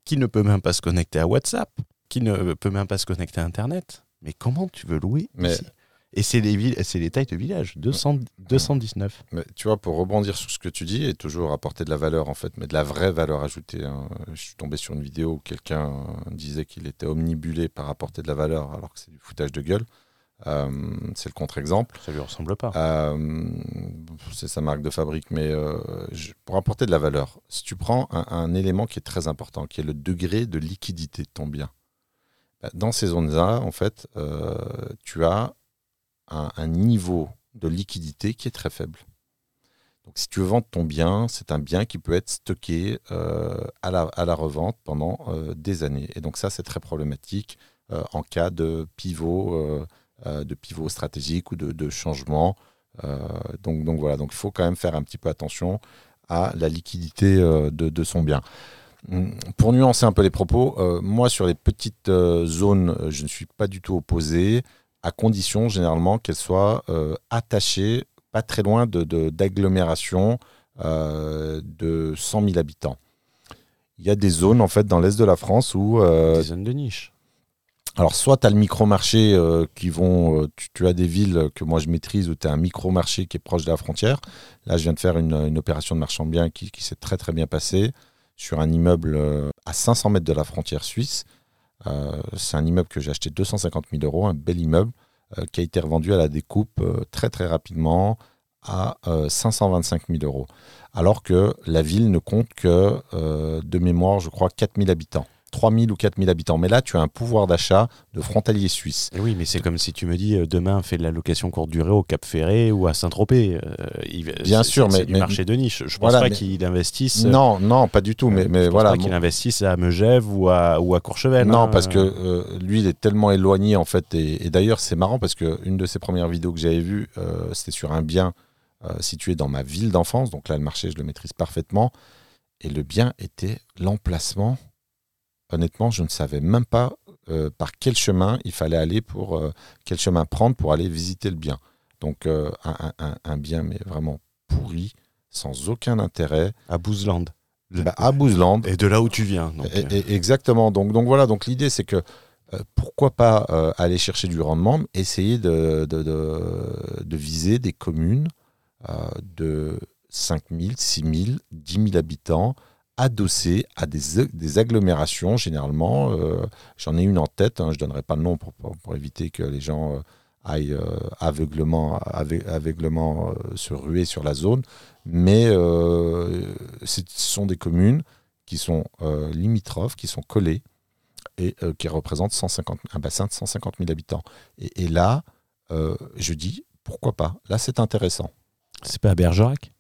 qui ne peut même pas se connecter à WhatsApp, qui ne peut même pas se connecter à Internet. Mais comment tu veux louer Mais- ici? Et c'est les, villes, c'est les tailles de village, 200, 219. Mais tu vois, pour rebondir sur ce que tu dis et toujours apporter de la valeur en fait, mais de la vraie valeur ajoutée. hein. Je suis tombé sur une vidéo où quelqu'un disait qu'il était omnibulé par apporter de la valeur alors que c'est du foutage de gueule. Euh, c'est le contre-exemple. Ça lui ressemble pas. Euh, c'est sa marque de fabrique, mais euh, je- pour apporter de la valeur, si tu prends un, un élément qui est très important, qui est le degré de liquidité de ton bien, dans ces zones-là, en fait, euh, tu as un, niveau de liquidité qui est très faible. Donc, si tu veux vendre ton bien, c'est un bien qui peut être stocké euh, à, la, revente pendant euh, des années. Et donc, ça, c'est très problématique en cas de pivot, de pivot stratégique ou de, changement. Donc, donc voilà, donc il faut quand même faire un petit peu attention à la liquidité de son bien. Hum, Pour nuancer un peu les propos, euh, moi sur les petites euh, zones, euh, je ne suis pas du tout opposé, à condition généralement qu'elles soient euh, attachées pas très loin de- de- d'agglomérations euh, de 100 000 habitants. Il y a des zones en fait dans l'est de la France où Des zones de niche. alors, soit tu as le micro-marché qui vont. tu, tu as des villes que moi je maîtrise où tu as un micro-marché qui est proche de la frontière. Là, je viens de faire une, une opération de marchand de qui, qui s'est très très bien passée sur un immeuble euh, à 500 mètres de la frontière suisse. Euh, c'est un immeuble que j'ai acheté 250 000 euros, un bel immeuble euh, qui a été revendu à la découpe très très rapidement à euh, 525 000 euros. Alors que la ville ne compte que, de mémoire, je crois, 4 000 habitants. 3 000 ou 4 000 habitants. Mais là, tu as un pouvoir d'achat de frontalier suisse. Et Oui, mais c'est comme si tu me dis euh, demain fais de la location courte durée au Cap Ferré ou à Saint-Tropez. Euh, Bien c'est- sûr, c'est mais- du mais- marché de niche. Je pense Voilà, pas mais- qu'il investisse. euh, Non, non, pas du tout. Mais, mais je pense voilà. pas qu'il investisse à Megève ou à, ou à Courchevel. Non, hein. parce que euh, lui, il est tellement éloigné en fait. Et, et d'ailleurs, c'est marrant parce que une de ses premières vidéos que j'avais vues, euh, c'était sur un bien euh, situé dans ma ville d'enfance. Donc là, le marché, je le maîtrise parfaitement. Et le bien était l'emplacement. Honnêtement, je ne savais même pas euh, par quel chemin il fallait aller pour euh, quel chemin prendre pour aller visiter le bien. Donc euh, un, un- un- un bien, mais vraiment pourri, sans aucun intérêt, à Bouzland. Bah, à Bouzland. Et de là où tu viens. donc, Et- et- exactement. Donc, donc voilà. Donc l'idée, c'est que pourquoi pas aller chercher du rendement, essayer de, de, de- de viser des communes de 5 000, 6 000, 10 000 habitants adossés à des, agglomérations, généralement. euh, J'en ai une en tête, hein, je ne donnerai pas le nom pour, pour- éviter que les gens euh, aillent euh, aveuglement, ave- aveuglement euh, se ruer sur la zone. Mais ce sont des communes qui sont limitrophes, qui sont collées et qui représentent 150, un bassin de 150 000 habitants. Et, et là, je dis, pourquoi pas? Là, c'est intéressant. C'est pas à Bergerac?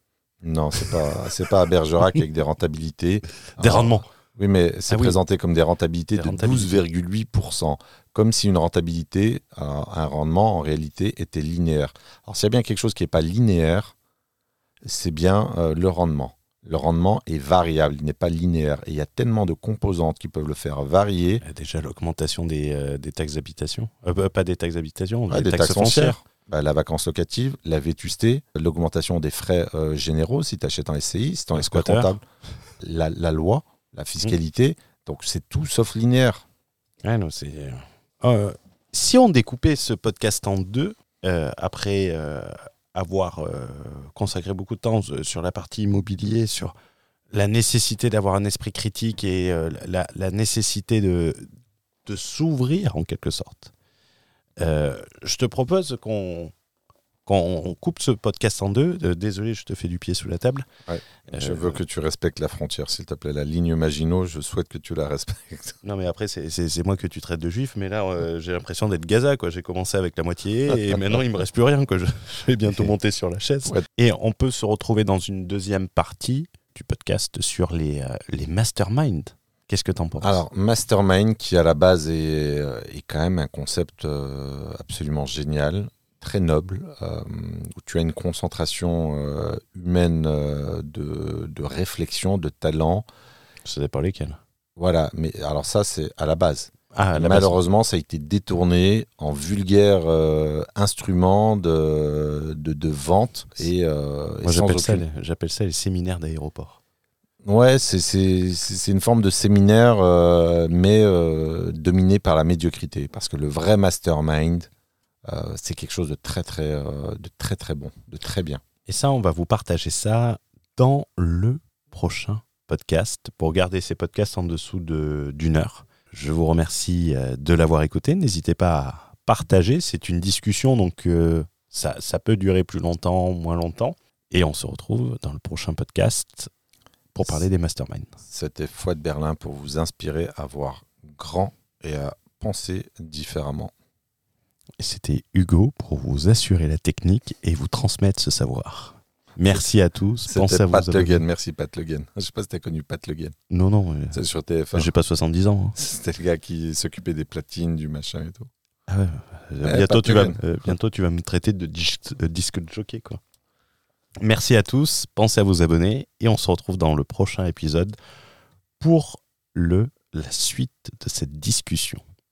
Non, c'est pas c'est pas à Bergerac <laughs> avec des rentabilités. Des Alors, rendements. Oui, mais c'est Ah oui. présenté comme des rentabilités Des de rentabilités. 12,8%, comme si une rentabilité, un, un rendement en réalité était linéaire. Alors s'il y a bien quelque chose qui n'est pas linéaire, c'est bien euh, le rendement. Le rendement est variable, il n'est pas linéaire. Et il y a tellement de composantes qui peuvent le faire varier. Déjà l'augmentation des, euh, des taxes d'habitation. Euh, pas des taxes d'habitation, Ouais, des, des taxes, taxes foncières. foncières. Bah, la vacance locative, la vétusté, l'augmentation des frais euh, généraux si tu achètes en SCI, si tu Un comptable, la, la loi, la fiscalité. Donc c'est tout sauf linéaire. Non, c'est. Euh, si on découpait ce podcast en deux, euh, après euh, avoir euh, consacré beaucoup de temps euh, sur la partie immobilier, sur la nécessité d'avoir un esprit critique et euh, la, la nécessité de, de s'ouvrir en quelque sorte, euh, je te propose qu'on qu'on coupe ce podcast en deux. Euh, désolé, je te fais du pied sous la table. Ouais. Je Euh, veux que tu respectes la frontière, s'il te plaît. La ligne Maginot, je souhaite que tu la respectes. <laughs> Non, mais après, c'est- moi que tu traites de juif, mais là, euh, j'ai l'impression d'être Gaza. J'ai commencé avec la moitié et maintenant, il me reste plus rien, quoi. Je, je vais bientôt monter sur la chaise. Ouais. Et on peut se retrouver dans une deuxième partie du podcast sur les, euh, les masterminds. Qu'est-ce que t'en penses? Alors, Mastermind, qui à la base est, euh, est quand même un concept euh, absolument génial, très noble, euh, où tu as une concentration euh, humaine euh, de, de réflexion, de talent. Ça dépend lesquels. Voilà, mais alors ça, c'est à la base. Ah, la base. Malheureusement, ça a été détourné en vulgaire instrument de, de, de vente. Et, Moi, j'appelle ça, aucune- j'appelle ça les séminaires d'aéroport. Ouais, c'est- une forme de séminaire, euh, mais euh, dominé par la médiocrité. Parce que le vrai mastermind, euh, c'est quelque chose de très, très, euh, de très, très bon, de très bien. Et ça, on va vous partager ça dans le prochain podcast pour garder ces podcasts en dessous de- d'une heure. Je vous remercie de l'avoir écouté. N'hésitez pas à partager. C'est une discussion, donc ça, ça peut durer plus longtemps, moins longtemps. Et on se retrouve dans le prochain podcast pour parler des masterminds. C'était Foi de Berlin pour vous inspirer à voir grand et à penser différemment. C'était Hugo pour vous assurer la technique et vous transmettre ce savoir. Merci à tous. Pensez à vous Pat Le abonner. Guen, merci Pat Le Guen. Je sais pas si t'as connu Pat Le Guen. Non, non, euh, C'est sur TF1. j'ai pas 70 ans. hein. C'était le gars qui s'occupait des platines, du machin et tout. Ah ouais, Ouais, bientôt, tu vas, euh, bientôt tu vas me traiter de dis- de disque de jockey. Quoi. Merci à tous, pensez à vous abonner et on se retrouve dans le prochain épisode pour le, la suite de cette discussion.